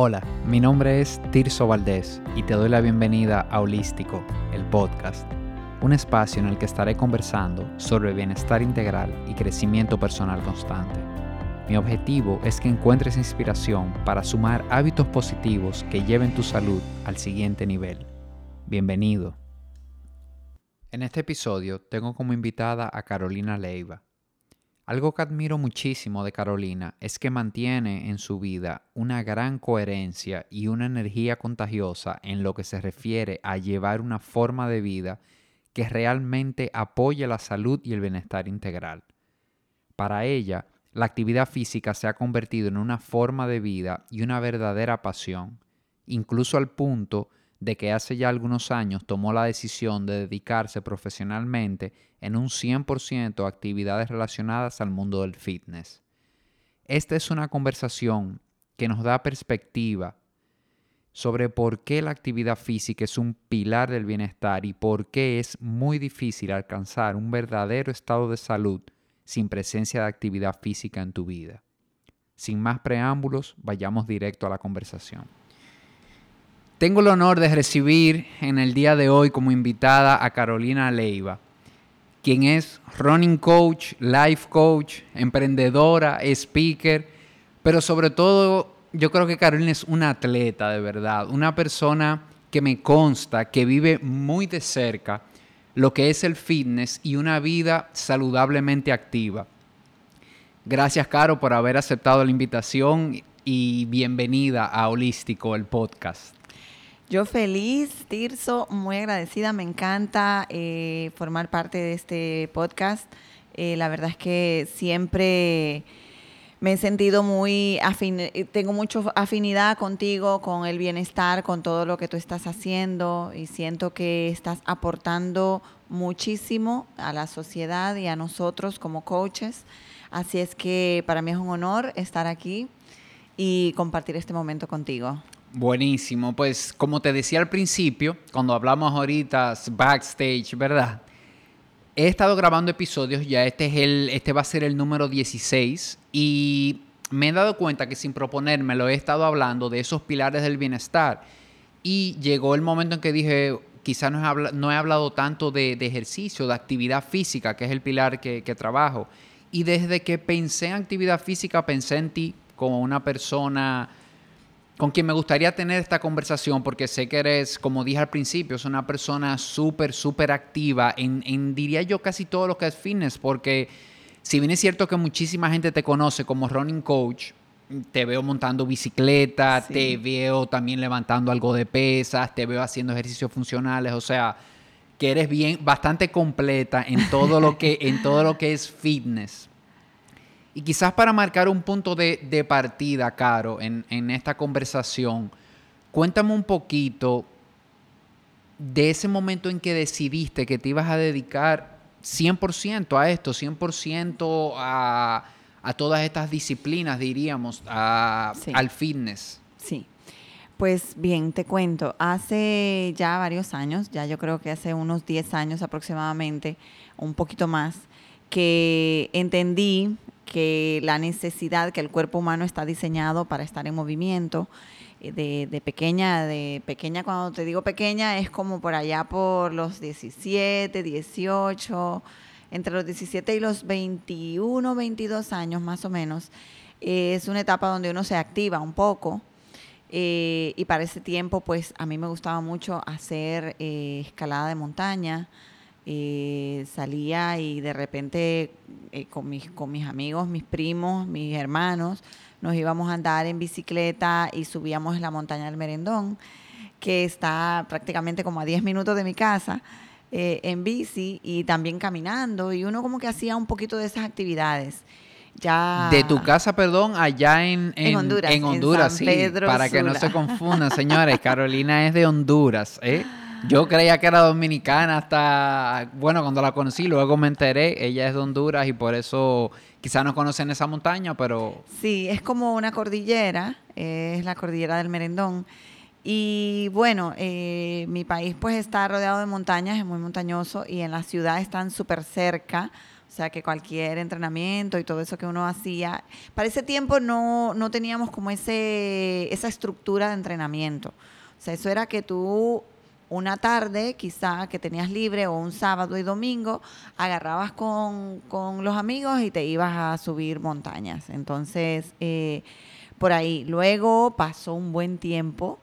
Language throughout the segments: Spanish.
Hola, mi nombre es Tirso Valdés y te doy la bienvenida a Holístico, el podcast, un espacio en el que estaré conversando sobre bienestar integral y crecimiento personal constante. Mi objetivo es que encuentres inspiración para sumar hábitos positivos que lleven tu salud al siguiente nivel. Bienvenido. En este episodio tengo como invitada a Carolina Leiva. Algo que admiro muchísimo de Carolina es que mantiene en su vida una gran coherencia y una energía contagiosa en lo que se refiere a llevar una forma de vida que realmente apoye la salud y el bienestar integral. Para ella, la actividad física se ha convertido en una forma de vida y una verdadera pasión, incluso al punto de que hace ya algunos años tomó la decisión de dedicarse profesionalmente en un 100% a actividades relacionadas al mundo del fitness. Esta es una conversación que nos da perspectiva sobre por qué la actividad física es un pilar del bienestar y por qué es muy difícil alcanzar un verdadero estado de salud sin presencia de actividad física en tu vida. Sin más preámbulos, vayamos directo a la conversación. Tengo el honor de recibir en el día de hoy como invitada a Carolina Leiva, quien es running coach, life coach, emprendedora, speaker, pero sobre todo yo creo que Carolina es una atleta de verdad, una persona que me consta que vive muy de cerca lo que es el fitness y una vida saludablemente activa. Gracias, Caro, por haber aceptado la invitación y bienvenida a Holístico, el podcast. Yo feliz, Tirso, muy agradecida, me encanta eh, formar parte de este podcast. Eh, la verdad es que siempre me he sentido muy afín, eh, tengo mucha afinidad contigo, con el bienestar, con todo lo que tú estás haciendo y siento que estás aportando muchísimo a la sociedad y a nosotros como coaches. Así es que para mí es un honor estar aquí y compartir este momento contigo. Buenísimo, pues como te decía al principio, cuando hablamos ahorita backstage, ¿verdad? He estado grabando episodios, ya este, es el, este va a ser el número 16 y me he dado cuenta que sin proponérmelo he estado hablando de esos pilares del bienestar y llegó el momento en que dije, quizás no, he, no he hablado tanto de, ejercicio, de actividad física, que es el pilar que, que trabajo. Y desde que pensé en actividad física, pensé en ti como una persona con quien me gustaría tener esta conversación porque sé que eres, como dije al principio, es una persona súper, súper activa en, diría yo, casi todo lo que es fitness, porque si bien es cierto que muchísima gente te conoce como running coach, te veo montando bicicleta, te veo también levantando algo de pesas, te veo haciendo ejercicios funcionales, o sea, que eres bien, bastante completa en todo lo que, en todo lo que es fitness. Y quizás para marcar un punto de, partida, Caro, en, esta conversación, cuéntame un poquito de ese momento en que decidiste que te ibas a dedicar 100% a esto, 100% a, a todas estas disciplinas, diríamos, al fitness. Sí. Pues bien, te cuento, hace ya varios años, ya yo creo que hace unos 10 años aproximadamente, un poquito más, que entendí que la necesidad que el cuerpo humano está diseñado para estar en movimiento. Eh, de, pequeña, de pequeña, cuando te digo pequeña, es como por allá por los 17, 18, entre los 17 y los 21, 22 años más o menos. es una etapa donde uno se activa un poco. Eh, y para ese tiempo, pues a mí me gustaba mucho hacer eh, escalada de montaña, eh, salía y de repente eh, con, mis, con mis amigos, mis primos, mis hermanos, nos íbamos a andar en bicicleta y subíamos la montaña del Merendón, que está prácticamente como a 10 minutos de mi casa. Eh, en bici y también caminando y uno como que hacía un poquito de esas actividades. Ya... De tu casa, perdón, allá en, en, Honduras. En Honduras, sí. para que no se confundan, señores. Carolina es de Honduras, ¿eh? Yo creía que era dominicana hasta, bueno, cuando la conocí, luego me enteré, ella es de Honduras y por eso quizás no conocen esa montaña, pero... Sí, es como una cordillera, es la cordillera del Merendón. Y bueno, eh, mi país pues está rodeado de montañas, es muy montañoso y en la ciudad están súper cerca O sea, que cualquier entrenamiento y todo eso que uno hacía, para ese tiempo no, no teníamos como ese, esa estructura de entrenamiento. O sea, eso era que tú una tarde, quizá que tenías libre, o un sábado y domingo, agarrabas con, con los amigos y te ibas a subir montañas. Entonces, eh, por ahí. Luego pasó un buen tiempo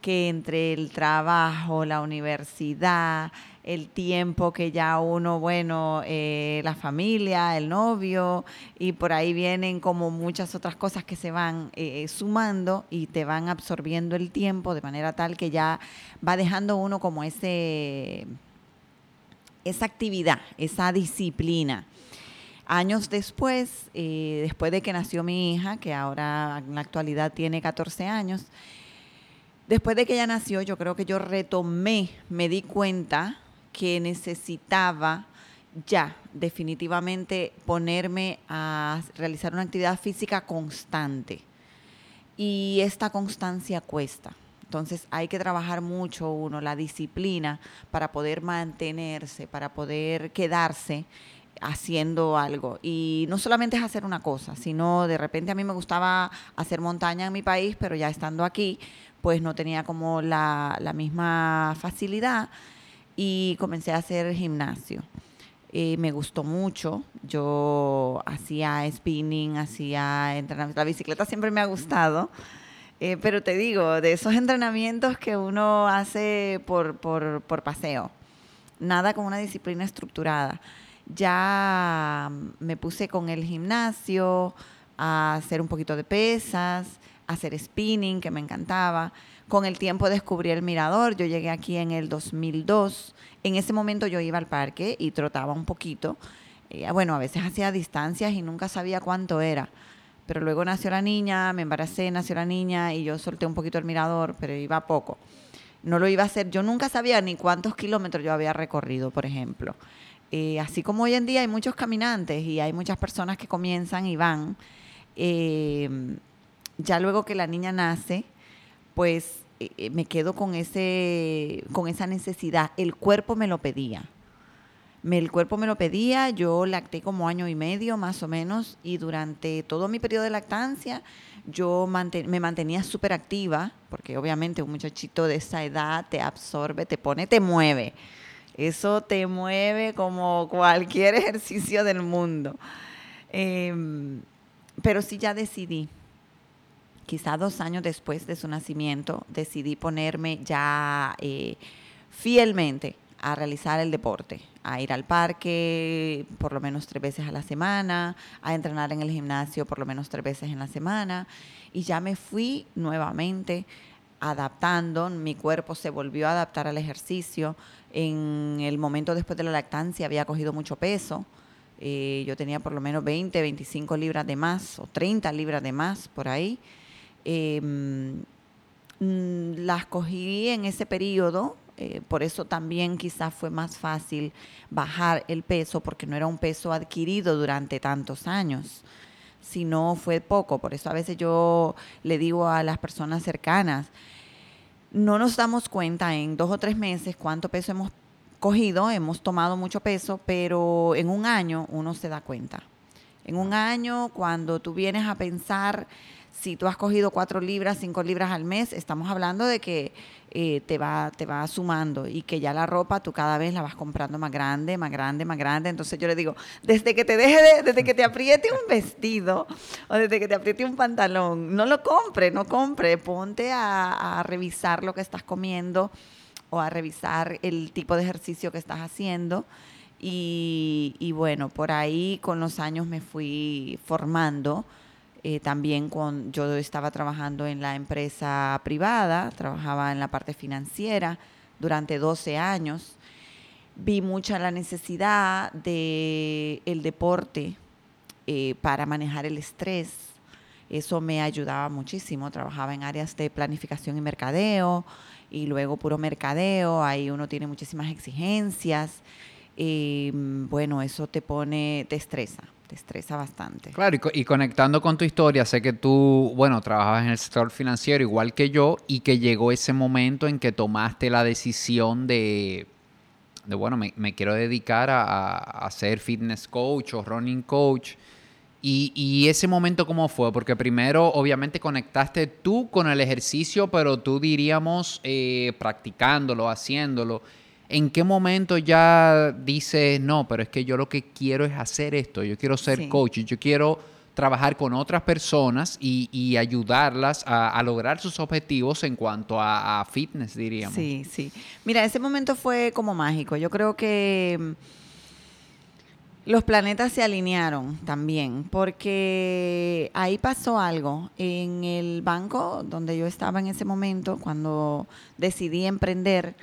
que entre el trabajo, la universidad, el tiempo que ya uno, bueno, eh, la familia, el novio, y por ahí vienen como muchas otras cosas que se van eh, sumando y te van absorbiendo el tiempo de manera tal que ya va dejando uno como ese esa actividad, esa disciplina. Años después, eh, después de que nació mi hija, que ahora en la actualidad tiene 14 años, después de que ella nació, yo creo que yo retomé, me di cuenta que necesitaba ya definitivamente ponerme a realizar una actividad física constante. Y esta constancia cuesta. Entonces hay que trabajar mucho uno, la disciplina para poder mantenerse, para poder quedarse haciendo algo. Y no solamente es hacer una cosa, sino de repente a mí me gustaba hacer montaña en mi país, pero ya estando aquí, pues no tenía como la, la misma facilidad y comencé a hacer gimnasio. Eh, me gustó mucho. Yo hacía spinning, hacía entrenamiento. La bicicleta siempre me ha gustado. Eh, pero te digo, de esos entrenamientos que uno hace por, por, por paseo. Nada con una disciplina estructurada. Ya me puse con el gimnasio, a hacer un poquito de pesas, a hacer spinning, que me encantaba. Con el tiempo descubrí el mirador. Yo llegué aquí en el 2002. En ese momento yo iba al parque y trotaba un poquito. Eh, bueno, a veces hacía distancias y nunca sabía cuánto era. Pero luego nació la niña, me embaracé, nació la niña y yo solté un poquito el mirador, pero iba poco. No lo iba a hacer. Yo nunca sabía ni cuántos kilómetros yo había recorrido, por ejemplo. Eh, así como hoy en día hay muchos caminantes y hay muchas personas que comienzan y van, eh, ya luego que la niña nace, pues me quedo con, ese, con esa necesidad. El cuerpo me lo pedía. El cuerpo me lo pedía, yo lacté como año y medio más o menos y durante todo mi periodo de lactancia yo me mantenía súper activa, porque obviamente un muchachito de esa edad te absorbe, te pone, te mueve. Eso te mueve como cualquier ejercicio del mundo. Em, pero sí ya decidí quizá dos años después de su nacimiento, decidí ponerme ya eh, fielmente a realizar el deporte, a ir al parque por lo menos tres veces a la semana, a entrenar en el gimnasio por lo menos tres veces en la semana. Y ya me fui nuevamente adaptando, mi cuerpo se volvió a adaptar al ejercicio. En el momento después de la lactancia había cogido mucho peso. Eh, yo tenía por lo menos 20, 25 libras de más o 30 libras de más por ahí. Mm, las cogí en ese periodo, eh, por eso también quizás fue más fácil bajar el peso, porque no era un peso adquirido durante tantos años, sino fue poco. Por eso a veces yo le digo a las personas cercanas, no nos damos cuenta en dos o tres meses cuánto peso hemos cogido, hemos tomado mucho peso, pero en un año uno se da cuenta. En un año, cuando tú vienes a pensar si tú has cogido cuatro libras, cinco libras al mes, estamos hablando de que eh, te, va, te va sumando y que ya la ropa tú cada vez la vas comprando más grande, más grande, más grande. Entonces yo le digo, desde que te deje desde que te apriete un vestido o desde que te apriete un pantalón, no lo compre, no compre, ponte a, revisar lo que estás comiendo o a revisar el tipo de ejercicio que estás haciendo. Y bueno, por ahí con los años me fui formando eh, también con, yo estaba trabajando en la empresa privada, trabajaba en la parte financiera durante 12 años. Vi mucha la necesidad del el deporte eh, para manejar el estrés. Eso me ayudaba muchísimo. Trabajaba en áreas de planificación y mercadeo y luego puro mercadeo. Ahí uno tiene muchísimas exigencias. Eh, bueno, eso te pone, te estresa estresa bastante. Claro, y, conectando con tu historia, sé que tú, bueno, trabajabas en el sector financiero igual que yo y que llegó ese momento en que tomaste la decisión de, de bueno, me, quiero dedicar a, a, ser fitness coach o running coach. Y, y, ese momento cómo fue? Porque primero obviamente conectaste tú con el ejercicio, pero tú diríamos eh, practicándolo, haciéndolo. ¿En qué momento ya dices, no, pero es que yo lo que quiero es hacer esto, yo quiero ser coach, yo quiero trabajar con otras personas y, ayudarlas a, lograr sus objetivos en cuanto a, fitness, diríamos. Sí, sí. Mira, ese momento fue como mágico. Yo creo que mm, los planetas se alinearon también, porque ahí pasó algo. En el banco donde yo estaba en ese momento, cuando decidí emprender,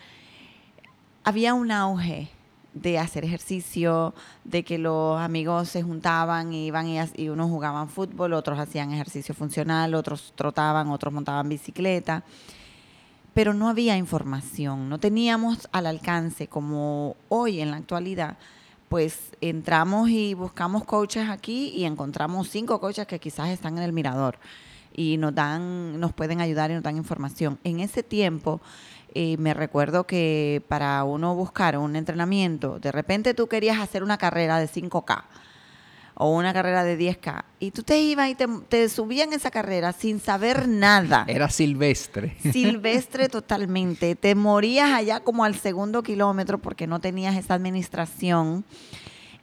había un auge de hacer ejercicio, de que los amigos se juntaban y iban y, y, unos jugaban fútbol, otros hacían ejercicio funcional, otros trotaban, otros montaban bicicleta. Pero no había información, no teníamos al alcance como hoy en la actualidad. Pues entramos y buscamos coaches aquí y encontramos cinco coaches que quizás están en el mirador y nos dan, nos pueden ayudar y nos dan información. En ese tiempo y me recuerdo que para uno buscar un entrenamiento, de repente tú querías hacer una carrera de 5K o una carrera de 10K y tú te ibas y te, te subías en esa carrera sin saber nada. Era silvestre. Silvestre totalmente. Te morías allá como al segundo kilómetro porque no tenías esa administración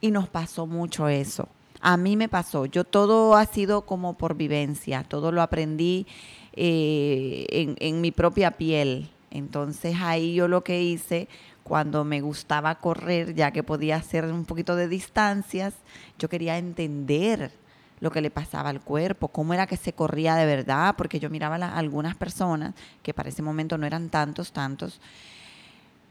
y nos pasó mucho eso. A mí me pasó. Yo todo ha sido como por vivencia, todo lo aprendí eh, en, en mi propia piel entonces ahí yo lo que hice cuando me gustaba correr, ya que podía hacer un poquito de distancias, yo quería entender lo que le pasaba al cuerpo, cómo era que se corría de verdad, porque yo miraba a algunas personas, que para ese momento no eran tantos, tantos,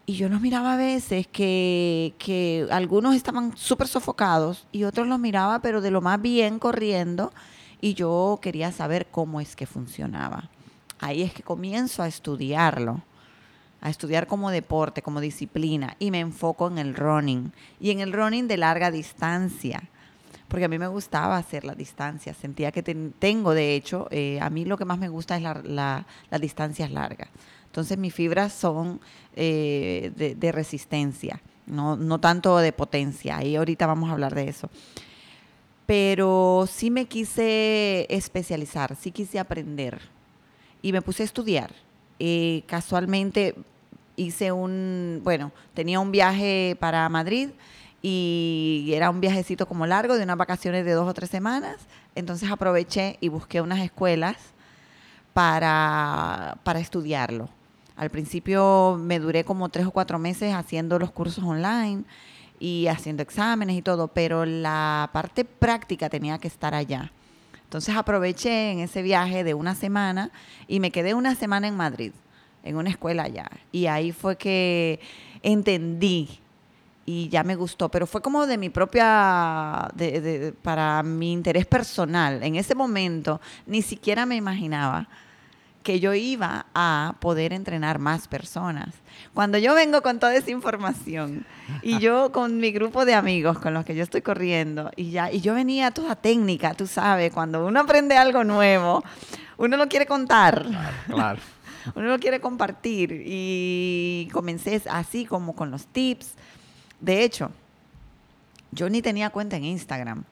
y yo los miraba a veces que, que algunos estaban súper sofocados y otros los miraba, pero de lo más bien corriendo, y yo quería saber cómo es que funcionaba. Ahí es que comienzo a estudiarlo, a estudiar como deporte, como disciplina, y me enfoco en el running, y en el running de larga distancia, porque a mí me gustaba hacer la distancia, sentía que tengo, de hecho, eh, a mí lo que más me gusta es la, la, distancias largas. Entonces mis fibras son eh, de, de, resistencia, no, no tanto de potencia, y ahorita vamos a hablar de eso pero sí me quise especializar, sí quise aprender y me puse a estudiar. Eh, casualmente hice un, bueno, tenía un viaje para Madrid y era un viajecito como largo de unas vacaciones de dos o tres semanas. Entonces aproveché y busqué unas escuelas para, para estudiarlo. Al principio me duré como tres o cuatro meses haciendo los cursos online y haciendo exámenes y todo, pero la parte práctica tenía que estar allá. Entonces aproveché en ese viaje de una semana y me quedé una semana en Madrid, en una escuela allá. Y ahí fue que entendí y ya me gustó, pero fue como de mi propia, para mi interés personal. En ese momento ni siquiera me imaginaba que yo iba a poder entrenar más personas. Cuando yo vengo con toda esa información y yo con mi grupo de amigos con los que yo estoy corriendo y ya y yo venía toda técnica, tú sabes, cuando uno aprende algo nuevo, uno lo quiere contar. Claro. uno lo quiere compartir y comencé así como con los tips. De hecho, yo ni tenía cuenta en Instagram.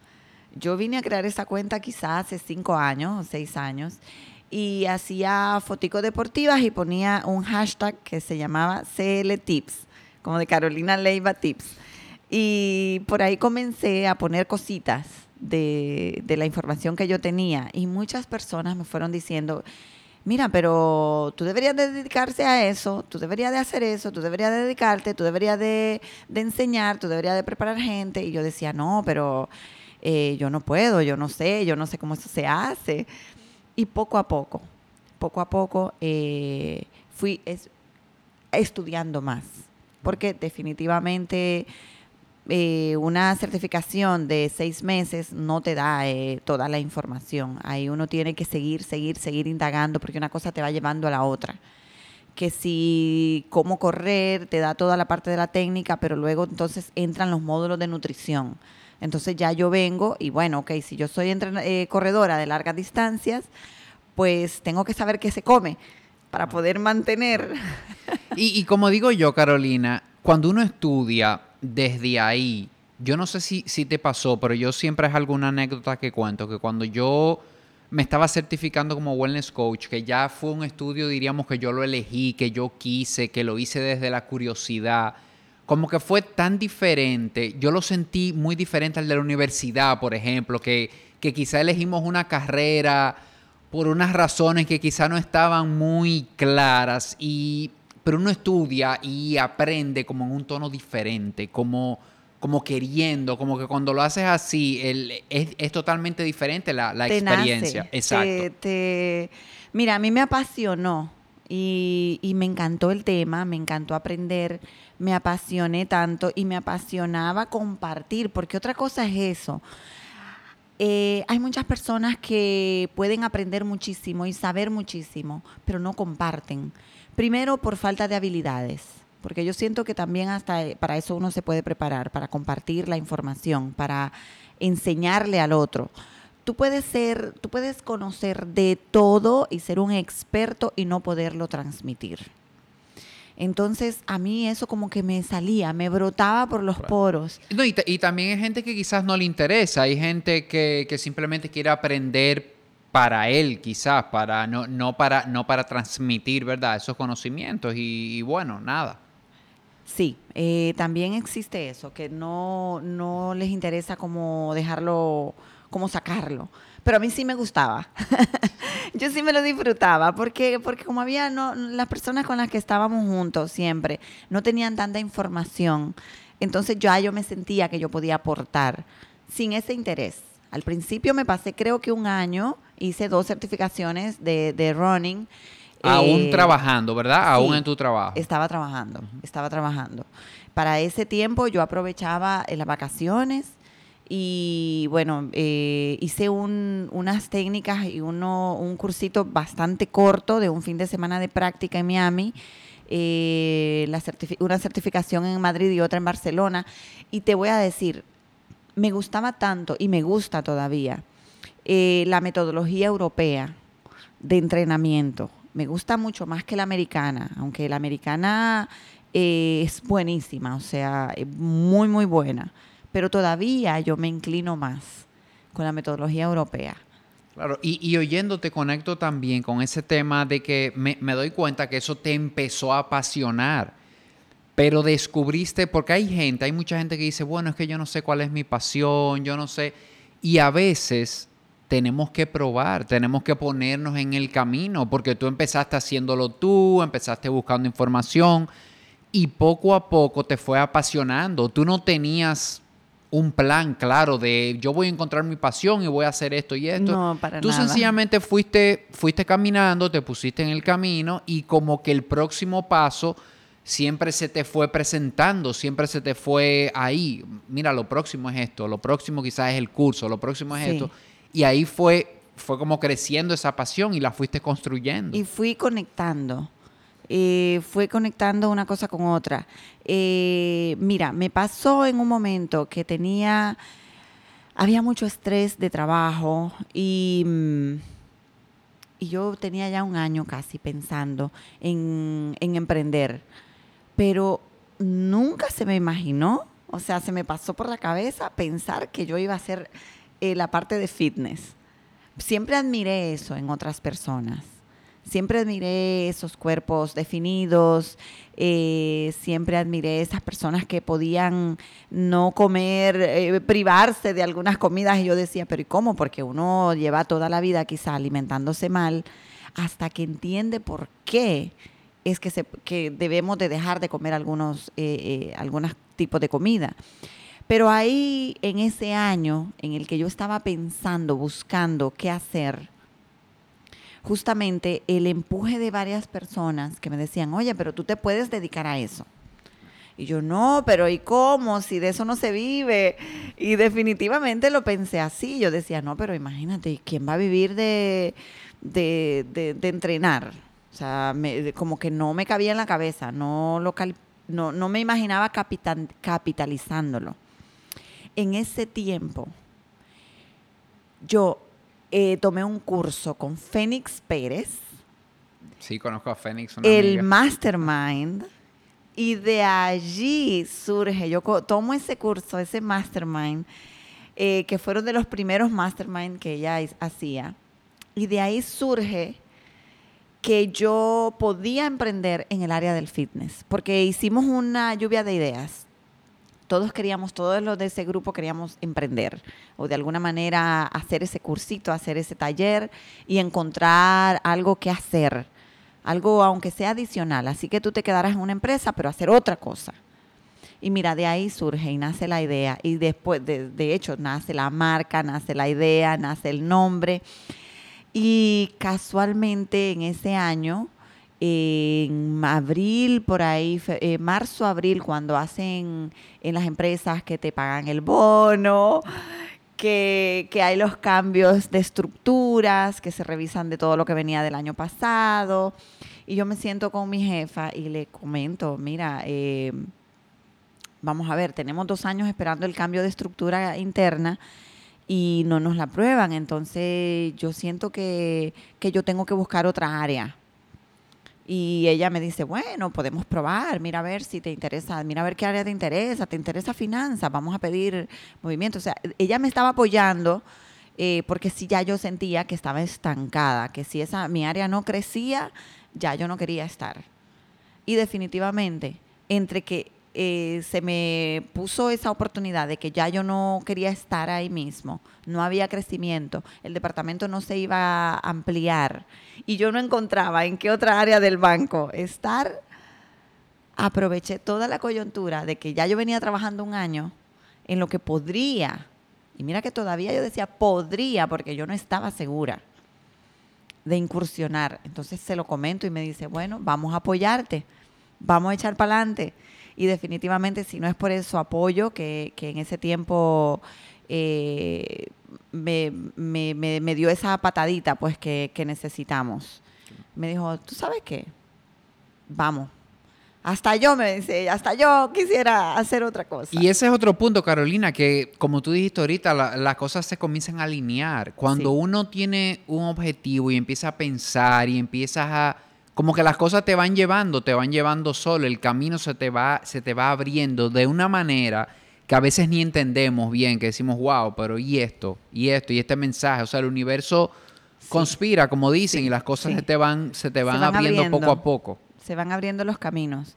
Yo vine a crear esa cuenta quizás hace cinco años o seis años y hacía foticos deportivas y ponía un hashtag que se llamaba CL Tips, como de Carolina Leiva Tips. Y por ahí comencé a poner cositas de, de la información que yo tenía y muchas personas me fueron diciendo, mira, pero tú deberías dedicarse a eso, tú deberías de hacer eso, tú deberías de dedicarte, tú deberías de, de enseñar, tú deberías de preparar gente. Y yo decía, no, pero eh, yo no puedo, yo no sé, yo no sé cómo eso se hace. Y poco a poco, poco a poco eh, fui estudiando más, porque definitivamente eh, una certificación de seis meses no te da eh, toda la información. Ahí uno tiene que seguir, seguir, seguir indagando, porque una cosa te va llevando a la otra. Que si cómo correr te da toda la parte de la técnica, pero luego entonces entran los módulos de nutrición entonces ya yo vengo y bueno, ok, si yo soy eh, corredora de largas distancias, pues tengo que saber qué se come para poder mantener. Y, como digo yo, Carolina, cuando uno estudia desde ahí, yo no sé si, si te pasó, pero yo siempre es alguna anécdota que cuento, que cuando yo me estaba certificando como wellness coach, que ya fue un estudio, diríamos que yo lo elegí, que yo quise, que lo hice desde la curiosidad, como que fue tan diferente, yo lo sentí muy diferente al de la universidad, por ejemplo, que, que quizá elegimos una carrera por unas razones que quizá no estaban muy claras, y, pero uno estudia y aprende como en un tono diferente, como como queriendo, como que cuando lo haces así, es, totalmente diferente la, experiencia. Exacto. mira, a mí me apasionó y, me encantó el tema, me encantó aprender, me apasioné tanto y me apasionaba compartir, porque otra cosa es eso. Eh, hay muchas personas que pueden aprender muchísimo y saber muchísimo, pero no comparten. Primero por falta de habilidades porque yo siento que también hasta eh, para eso uno se puede preparar, para compartir la información, para enseñarle al otro. Tú puedes ser, tú puedes conocer de todo y ser un experto y no poderlo transmitir. Entonces, a mí eso como que me salía, me brotaba por los poros. y, también hay gente que quizás no le interesa, hay gente que, simplemente quiere aprender para él, quizás, para no, no, para, no para transmitir, ¿verdad?, esos conocimientos. y bueno, nada. Sí, eh, también existe eso, que no, no les interesa cómo dejarlo, cómo sacarlo. Pero a mí sí me gustaba. Yo sí me lo disfrutaba, porque, porque como había no, las personas con las que estábamos juntos siempre, no tenían tanta información. Entonces ya yo me sentía que yo podía aportar sin ese interés. Al principio me pasé creo que un año, hice dos certificaciones de, de running Aún eh, trabajando, ¿verdad? Aún en tu trabajo. Estaba trabajando, estaba trabajando. Para ese tiempo yo aprovechaba las vacaciones y bueno, eh, hice unas técnicas y uno, un cursito bastante corto de un fin de semana de práctica en Miami. Eh, una certificación en Madrid y otra en Barcelona. Y te voy a decir, me gustaba tanto y me gusta todavía la metodología europea de entrenamiento me gusta mucho más que la americana, aunque la americana eh, es buenísima, o sea, muy, muy buena, pero todavía yo me inclino más con la metodología europea. Claro, y, oyéndote conecto también con ese tema de que me, me doy cuenta que eso te empezó a apasionar, pero descubriste, porque hay gente, hay mucha gente que dice, bueno, es que yo no sé cuál es mi pasión, yo no sé, y a veces tenemos que probar, tenemos que ponernos en el camino, porque tú empezaste haciéndolo tú, empezaste buscando información y poco a poco te fue apasionando. Tú no tenías un plan claro de yo voy a encontrar mi pasión y voy a hacer esto y esto. No, para Tú sencillamente fuiste, fuiste caminando, te pusiste en el camino y como que el próximo paso siempre se te fue presentando, siempre se te fue ahí. Mira, lo próximo es esto, lo próximo quizás es el curso, lo próximo es esto. Y ahí fue, fue como creciendo esa pasión y la fuiste construyendo. Y fui conectando. Eh, fue conectando una cosa con otra. Eh, mira, me pasó en un momento que tenía, había mucho estrés de trabajo y, mm, yo tenía ya un año casi pensando en, en emprender, pero nunca se me imaginó, o sea, se me pasó por la cabeza pensar que yo iba a ser eh, la parte de fitness. Siempre admiré eso en otras personas. Siempre admiré esos cuerpos definidos, eh, siempre admiré esas personas que podían no comer, eh, privarse de algunas comidas. Y yo decía, pero ¿y cómo? Porque uno lleva toda la vida quizá alimentándose mal hasta que entiende por qué es que, se, que debemos de dejar de comer algunos, algunos tipos de comida. Pero ahí, en ese año en el que yo estaba pensando, buscando qué hacer, justamente el empuje de varias personas que me decían, oye, pero tú te puedes dedicar a eso. Y yo, no, pero ¿y cómo? Si de eso no se vive. Y definitivamente lo pensé así. Yo decía, no, pero imagínate, ¿quién va a vivir de, de, entrenar? O sea, como que no me cabía en la cabeza, no, local, no, no me imaginaba capitalizándolo en ese tiempo yo eh, tomé un curso con Fénix Pérez. Sí, conozco a Fénix. el Mastermind. Y de allí surge, yo tomo ese curso, ese mastermind, eh, que fueron de los primeros mastermind que ella hacía. Y de ahí surge que yo podía emprender en el área del fitness, porque hicimos una lluvia de ideas. Todos queríamos, todos los de ese grupo queríamos emprender o de alguna manera hacer ese cursito, hacer ese taller y encontrar algo que hacer, algo aunque sea adicional. Así que tú te quedarás en una empresa, pero hacer otra cosa. Y mira, de ahí surge y nace la idea. Y después, de, de hecho, nace la marca, nace la idea, nace el nombre. Y casualmente en ese año, en abril, por ahí, eh, marzo, abril, cuando hacen en las empresas que te pagan el bono, que, que, hay los cambios de estructuras, que se revisan de todo lo que venía del año pasado. Y yo me siento con mi jefa y le comento, mira, eh, vamos a ver, tenemos dos años esperando el cambio de estructura interna y no nos la prueban. Entonces yo siento que, yo tengo que buscar otra área. Y ella me dice, bueno, podemos probar, mira a ver si te interesa, mira a ver qué área te interesa, te interesa finanzas, vamos a pedir movimiento. O sea, ella me estaba apoyando eh, porque si ya yo sentía que estaba estancada, que si esa, mi área no crecía, ya yo no quería estar. Y definitivamente, entre que eh, se me puso esa oportunidad de que ya yo no quería estar ahí mismo, no había crecimiento, el departamento no se iba a ampliar y yo no encontraba en qué otra área del banco estar, aproveché toda la coyuntura de que ya yo venía trabajando un año en lo que podría, y mira que todavía yo decía podría porque yo no estaba segura de incursionar. Entonces se lo comento y me dice, bueno, vamos a apoyarte, vamos a echar para adelante y definitivamente si no es por eso apoyo que, en ese tiempo eh, me, dio esa patadita pues que, necesitamos. Me dijo, ¿tú sabes qué? Vamos. Hasta yo me dice, hasta yo quisiera hacer otra cosa. Y ese es otro punto, Carolina, que como tú dijiste ahorita, las cosas se comienzan a alinear. Cuando uno tiene un objetivo y empieza a pensar y empiezas a como que las cosas te van llevando, te van llevando solo, el camino se te va, se te va abriendo de una manera que a veces ni entendemos bien, que decimos, wow, pero y esto, y esto, y este mensaje, o sea, el universo conspira, como dicen, y las cosas se te van, se te van, abriendo, poco a poco. Se van abriendo los caminos.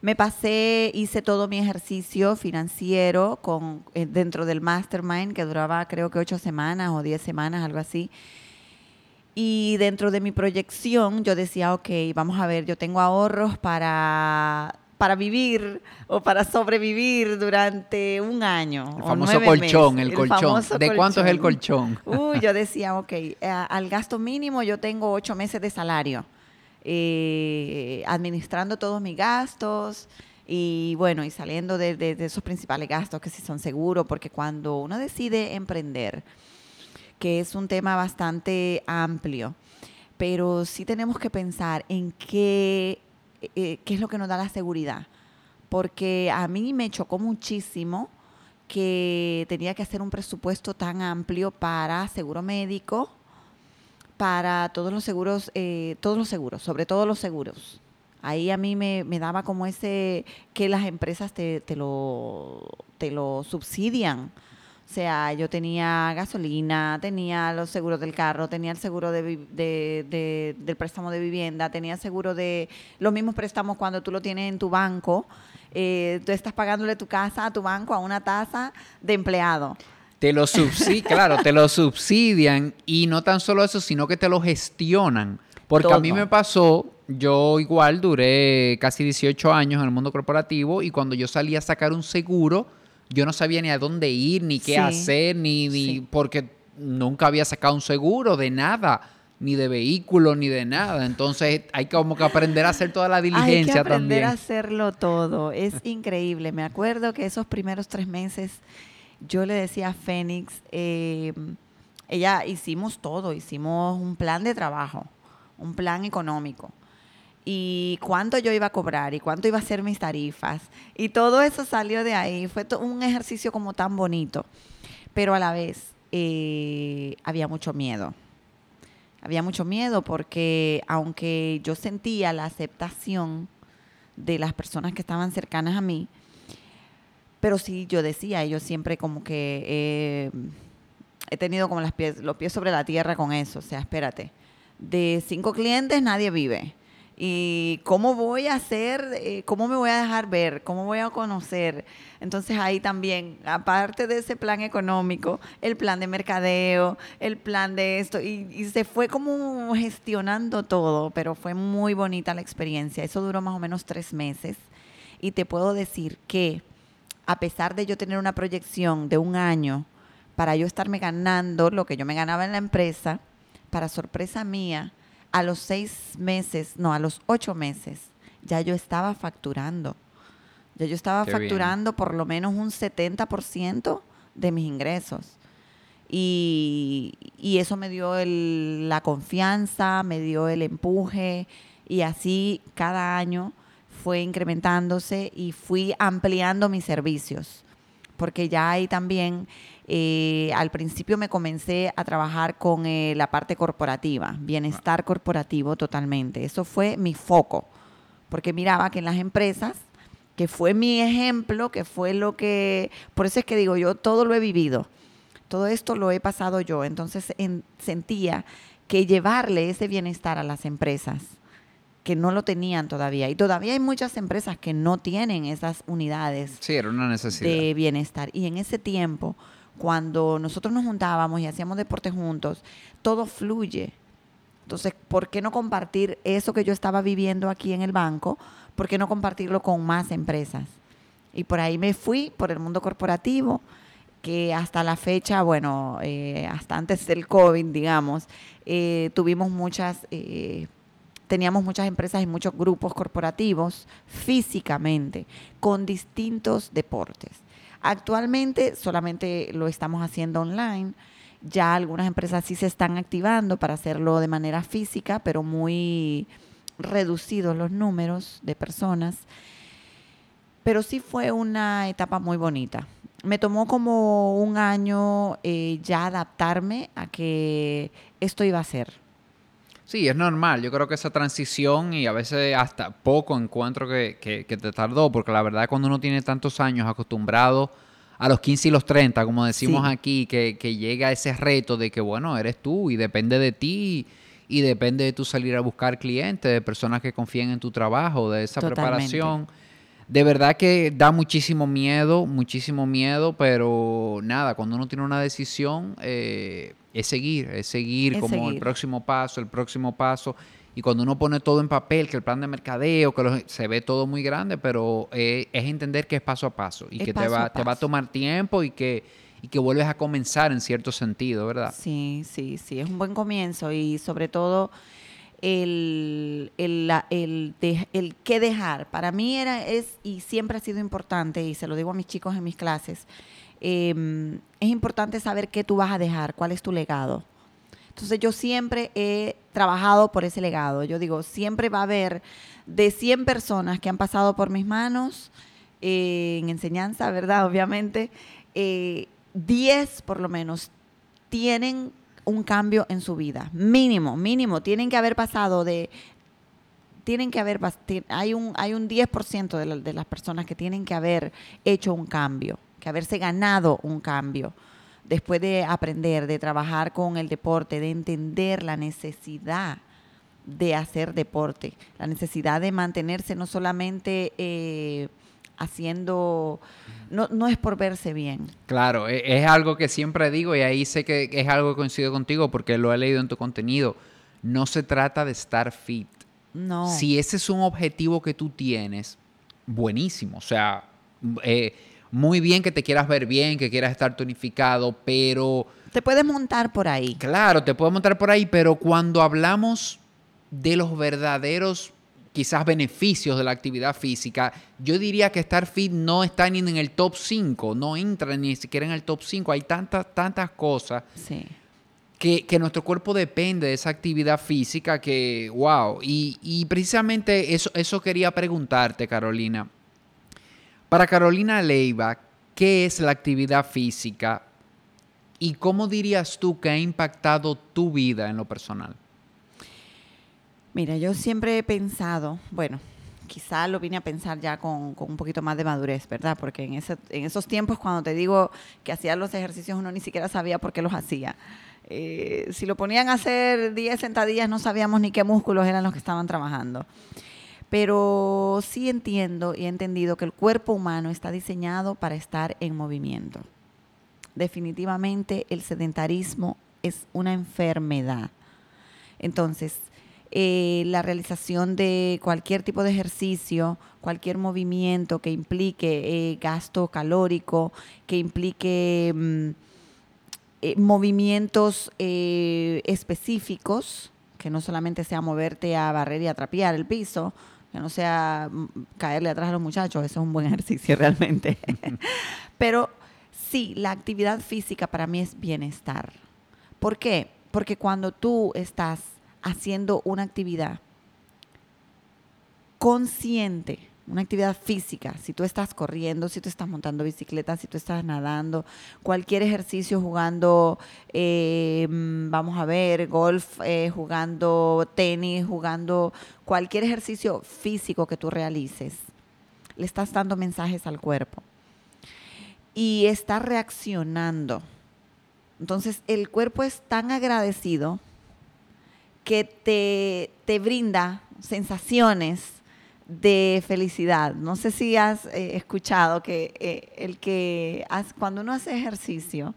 Me pasé, hice todo mi ejercicio financiero con, eh, dentro del mastermind, que duraba creo que ocho semanas o diez semanas, algo así. Y dentro de mi proyección yo decía, ok, vamos a ver, yo tengo ahorros para, para vivir o para sobrevivir durante un año. El famoso colchón, el, colchón. ¿De cuánto es el colchón? Uy, yo decía, ok, eh, al gasto mínimo yo tengo ocho meses de salario, eh, administrando todos mis gastos y bueno, y saliendo de, de esos principales gastos que sí son seguros, porque cuando uno decide emprender, que es un tema bastante amplio, pero sí tenemos que pensar en qué, eh, qué es lo que nos da la seguridad, porque a mí me chocó muchísimo que tenía que hacer un presupuesto tan amplio para seguro médico, para todos los seguros, eh, todos los seguros, sobre todo los seguros. Ahí a mí me, daba como ese que las empresas te, te, lo, te lo subsidian o sea, yo tenía gasolina, tenía los seguros del carro, tenía el seguro de, del préstamo de vivienda, tenía seguro de los mismos préstamos cuando tú lo tienes en tu banco. Eh, tú estás pagándole tu casa a tu banco a una tasa de empleado. Te lo subsidian, claro, te lo subsidian y no tan solo eso, sino que te lo gestionan. Porque a mí me pasó, yo igual duré casi 18 años en el mundo corporativo y cuando yo salí a sacar un seguro, yo no sabía ni a dónde ir, ni qué hacer, ni, ni porque nunca había sacado un seguro de nada, ni de vehículo, ni de nada. Entonces hay como que aprender a hacer toda la diligencia también. Hay que aprender a hacerlo todo. Es increíble. Me acuerdo que esos primeros tres meses yo le decía a Fénix, eh, ella hicimos todo, hicimos un plan de trabajo, un plan económico y cuánto yo iba a cobrar y cuánto iba a ser mis tarifas. Y todo eso salió de ahí. Fue un ejercicio como tan bonito. Pero a la vez eh, había mucho miedo. Había mucho miedo porque aunque yo sentía la aceptación de las personas que estaban cercanas a mí. Pero sí, yo decía, yo siempre como que eh, he tenido como las pies, los pies sobre la tierra con eso. O sea, espérate, de cinco clientes nadie vive y cómo voy a hacer, eh, cómo me voy a dejar ver, cómo voy a conocer. Entonces ahí también, aparte de ese plan económico, el plan de mercadeo, el plan de esto, y, y, se fue como gestionando todo, pero fue muy bonita la experiencia. Eso duró más o menos tres meses y te puedo decir que a pesar de yo tener una proyección de un año para yo estarme ganando lo que yo me ganaba en la empresa, para sorpresa mía, a los seis meses, no, a los ocho meses, ya yo estaba facturando. Ya yo estaba facturando por lo menos un 70% de mis ingresos. Y, eso me dio la confianza, me dio el empuje y así cada año fue incrementándose y fui ampliando mis servicios. Porque ya hay también eh, al principio me comencé a trabajar con eh, la parte corporativa, bienestar corporativo totalmente. Eso fue mi foco, porque miraba que en las empresas, que fue mi ejemplo, que fue lo que, por eso es que digo, yo todo lo he vivido, todo esto lo he pasado yo, entonces sentía que llevarle ese bienestar a las empresas que no lo tenían todavía. Y todavía hay muchas empresas que no tienen esas unidades sí, era una necesidad. de bienestar. Y en ese tiempo cuando nosotros nos juntábamos y hacíamos deporte juntos, todo fluye. Entonces, ¿por qué no compartir eso que yo estaba viviendo aquí en el banco? ¿Por qué no compartirlo con más empresas? Y por ahí me fui, por el mundo corporativo, que hasta la fecha, bueno, eh, hasta antes del COVID, digamos, eh, tuvimos muchas, eh, teníamos muchas empresas y muchos grupos corporativos físicamente, con distintos deportes. Actualmente solamente lo estamos haciendo online. Ya algunas empresas sí se están activando para hacerlo de manera física, pero muy reducidos los números de personas. Pero sí fue una etapa muy bonita. Me tomó como un año eh, ya adaptarme a que esto iba a ser. Sí, es normal. Yo creo que esa transición y a veces hasta poco encuentro que, que, te tardó, porque la verdad cuando uno tiene tantos años acostumbrado a los 15 y los 30, como decimos aquí, que, que, llega ese reto de que, bueno, eres tú y depende de ti y depende de tú salir a buscar clientes, de personas que confíen en tu trabajo, de esa preparación. De verdad que da muchísimo miedo, muchísimo miedo, pero nada, cuando uno tiene una decisión, eh, es seguir, es seguir como el próximo paso, el próximo paso. Y cuando uno pone todo en papel, que el plan de mercadeo, que se ve todo muy grande, pero eh, es entender que es paso a paso y que te, va, te va a tomar tiempo y que, y que vuelves a comenzar en cierto sentido, ¿verdad? Sí, sí, sí, es un buen comienzo y sobre todo el, el, el, el qué dejar. Para mí era, es y siempre ha sido importante, y se lo digo a mis chicos en mis clases, Em, es importante saber qué tú vas a dejar, cuál es tu legado. Entonces yo siempre he trabajado por ese legado. Yo digo, siempre va a haber de 100 personas que han pasado por mis manos eh, en enseñanza, ¿verdad? Obviamente, 10 eh, por lo menos tienen un cambio en su vida. Mínimo, mínimo. Tienen que haber pasado de... Tienen que haber... Hay un, hay un 10% de, de las personas que tienen que haber hecho un cambio que haberse ganado un cambio después de aprender, de trabajar con el deporte, de entender la necesidad de hacer deporte, la necesidad de mantenerse no solamente eh, haciendo, no, no, es por verse bien. Claro, e, es, algo que siempre digo y ahí sé que es algo que coincido contigo porque lo he leído en tu contenido. No se trata de estar fit. No. Si ese es un objetivo que tú tienes, buenísimo. O sea, eh, muy bien que te quieras ver bien, que quieras estar tonificado, pero... Te puedes montar por ahí. Claro, te puedes montar por ahí, pero cuando hablamos de los verdaderos quizás beneficios de la actividad física, yo diría que estar fit no está ni en el top 5, no entra ni siquiera en el top 5. Hay tantas, tantas cosas que, que, nuestro cuerpo depende de esa actividad física que, wow. Y, y precisamente eso, eso quería preguntarte, Carolina. Para Carolina Leiva, ¿qué es la actividad física y cómo dirías tú que ha impactado tu vida en lo personal? Mira, yo siempre he pensado, bueno, quizá lo vine a pensar ya con, un poquito más de madurez, ¿verdad? Porque en esos tiempos cuando te digo que hacía los ejercicios uno ni siquiera sabía por qué los hacía. Eh, si lo ponían a hacer 10 sentadillas no sabíamos ni qué músculos eran los que estaban trabajando. Pero sí entiendo y he entendido que el cuerpo humano está diseñado para estar en movimiento. Definitivamente el sedentarismo es una enfermedad. Entonces, eh, la realización de cualquier tipo de ejercicio, cualquier movimiento que implique eh, gasto calórico, que implique mm, eh, movimientos específicos, que no solamente sea moverte a barrer y a trapear el piso, que no sea mm, caerle atrás a los muchachos, eso es un buen ejercicio realmente. Pero sí, la actividad física para mí es bienestar. ¿Por qué? Porque cuando tú estás haciendo una actividad consciente, una actividad física, si tú estás corriendo, si tú estás montando bicicleta, si tú estás nadando, cualquier ejercicio jugando, eh, vamos a ver, golf, eh, jugando tenis, jugando cualquier ejercicio físico que tú realices, le estás dando mensajes al cuerpo y está reaccionando. Entonces el cuerpo es tan agradecido que te, te brinda sensaciones de felicidad. No sé si has eh, escuchado que eh, el que cuando uno hace ejercicio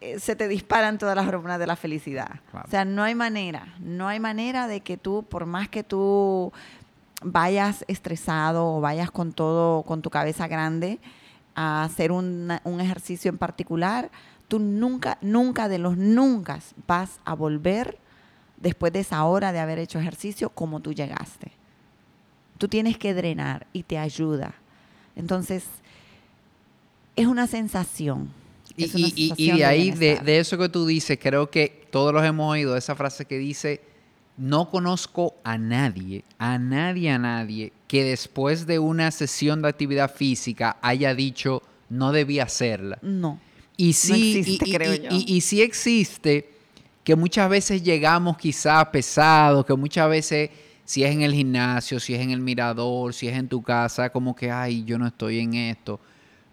eh, se te disparan todas las hormonas de la felicidad. O sea, no hay manera, no hay manera de que tú, por más que tú vayas estresado o vayas con todo, con tu cabeza grande a hacer un ejercicio en particular, tú nunca, nunca de los nunca vas a volver después de esa hora de haber hecho ejercicio como tú llegaste. Tú tienes que drenar y te ayuda. Entonces, es una sensación. y, de ahí, de, de, eso que tú dices, creo que todos los hemos oído, esa frase que dice, no conozco a nadie, a nadie, a nadie, que después de una sesión de actividad física haya dicho, no debía hacerla. No. Y sí, creo yo. y sí existe que muchas veces llegamos quizás pesados, que muchas veces si es en el gimnasio, si es en el mirador, si es en tu casa, como que, ay, yo no estoy en esto.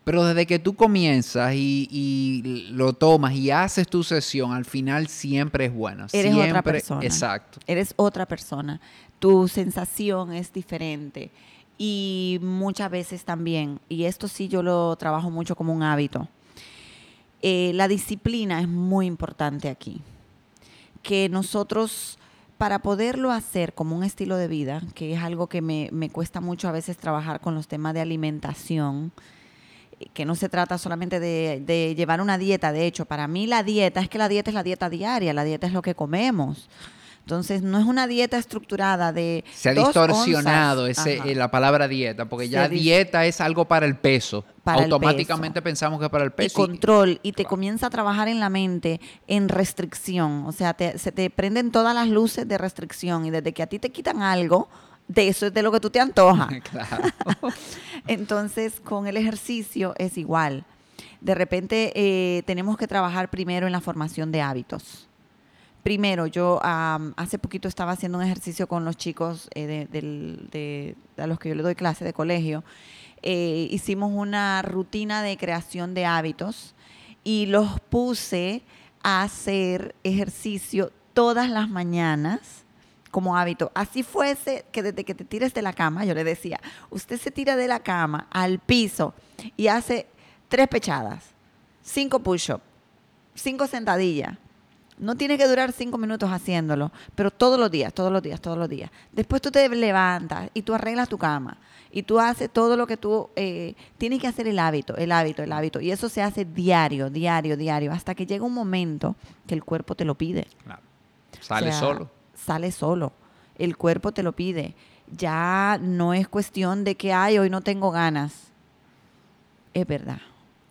Pero desde que tú comienzas y, lo tomas y haces tu sesión, al final siempre es bueno. Eres siempre, otra persona. Exacto. Eres otra persona. Tu sensación es diferente. Y muchas veces también, y esto sí yo lo trabajo mucho como un hábito, eh, la disciplina es muy importante aquí que nosotros, para poderlo hacer como un estilo de vida, que es algo que me, cuesta mucho a veces trabajar con los temas de alimentación, que no se trata solamente de, de, llevar una dieta, de hecho, para mí la dieta es que la dieta es la dieta diaria, la dieta es lo que comemos. Entonces, no es una dieta estructurada de. Se ha distorsionado ese, eh, la palabra dieta, porque ya dieta es algo para el peso. Automáticamente pensamos que para el peso. Y control, y te comienza a trabajar en la mente en restricción. O sea, se te prenden todas las luces de restricción, y desde que a ti te quitan algo, de eso es de lo que tú te antojas. claro. Entonces, con el ejercicio es igual. De repente, eh, tenemos que trabajar primero en la formación de hábitos primero, yo hace poquito estaba haciendo un ejercicio con los chicos eh, de, a los que yo le doy clase de colegio. Eh, hicimos una rutina de creación de hábitos y los puse a hacer ejercicio todas las mañanas como hábito. Así fuese que desde que te tires de la cama, yo le decía, usted se tira de la cama al piso y hace tres pechadas, cinco push-ups, cinco sentadillas, no tiene que durar cinco minutos haciéndolo, pero todos los días, todos los días, todos los días. Después tú te levantas y tú arreglas tu cama y tú haces todo lo que tú eh, tienes que hacer el hábito, el hábito, el hábito. Y eso se hace diario, diario, diario, hasta que llega un momento que el cuerpo te lo pide. Sale solo. Sale solo. El cuerpo te lo pide. Ya no es cuestión de que, ay, hoy no tengo ganas. Es verdad.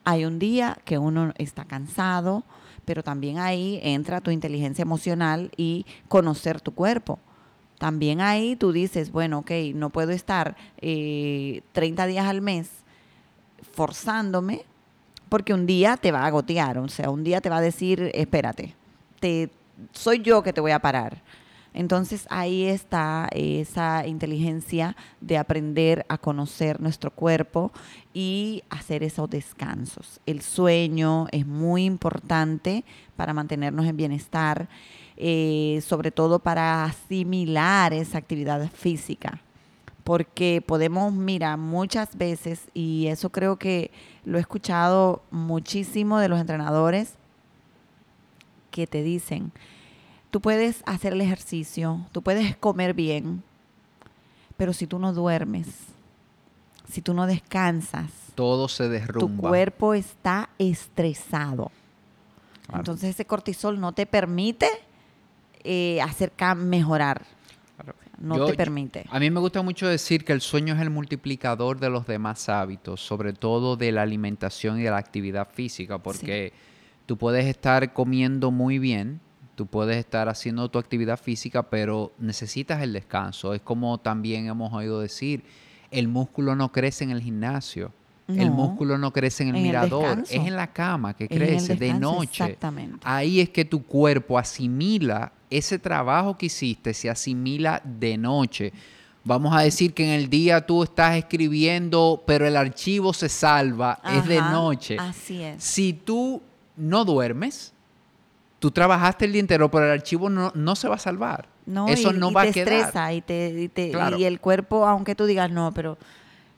Hay un día que uno está cansado, pero también ahí entra tu inteligencia emocional y conocer tu cuerpo. También ahí tú dices, bueno, ok, no puedo estar 30 eh, días al mes forzándome porque un día te va a gotear, o sea, un día te va a decir, espérate, te, soy yo que te voy a parar. Entonces ahí está esa inteligencia de aprender a conocer nuestro cuerpo y hacer esos descansos. El sueño es muy importante para mantenernos en bienestar, eh, sobre todo para asimilar esa actividad física porque podemos, mira, muchas veces, y eso creo que lo he escuchado muchísimo de los entrenadores, que te dicen, tú puedes hacer el ejercicio, tú puedes comer bien, pero si tú no duermes, si tú no descansas, todo se derrumba. Tu cuerpo está estresado. Entonces ese cortisol no te permite eh, hacer mejorar no te permite. A mí me gusta mucho decir que el sueño es el multiplicador de los demás hábitos, sobre todo de la alimentación y de la actividad física, porque tú puedes estar comiendo muy bien, tú puedes estar haciendo tu actividad física, pero necesitas el descanso. Es como también hemos oído decir, el músculo no crece en el gimnasio. el músculo no crece en el mirador, es en la cama que crece de noche. Exactamente. Ahí es que tu cuerpo asimila ese trabajo que hiciste se asimila de noche. Vamos a decir que en el día tú estás escribiendo, pero el archivo se salva, es de noche. Así es. Si tú no duermes, tú trabajaste el día entero, pero el archivo no, se va a salvar. No, Eso no va a quedar. Estresa y, te, y, el cuerpo, aunque tú digas no, pero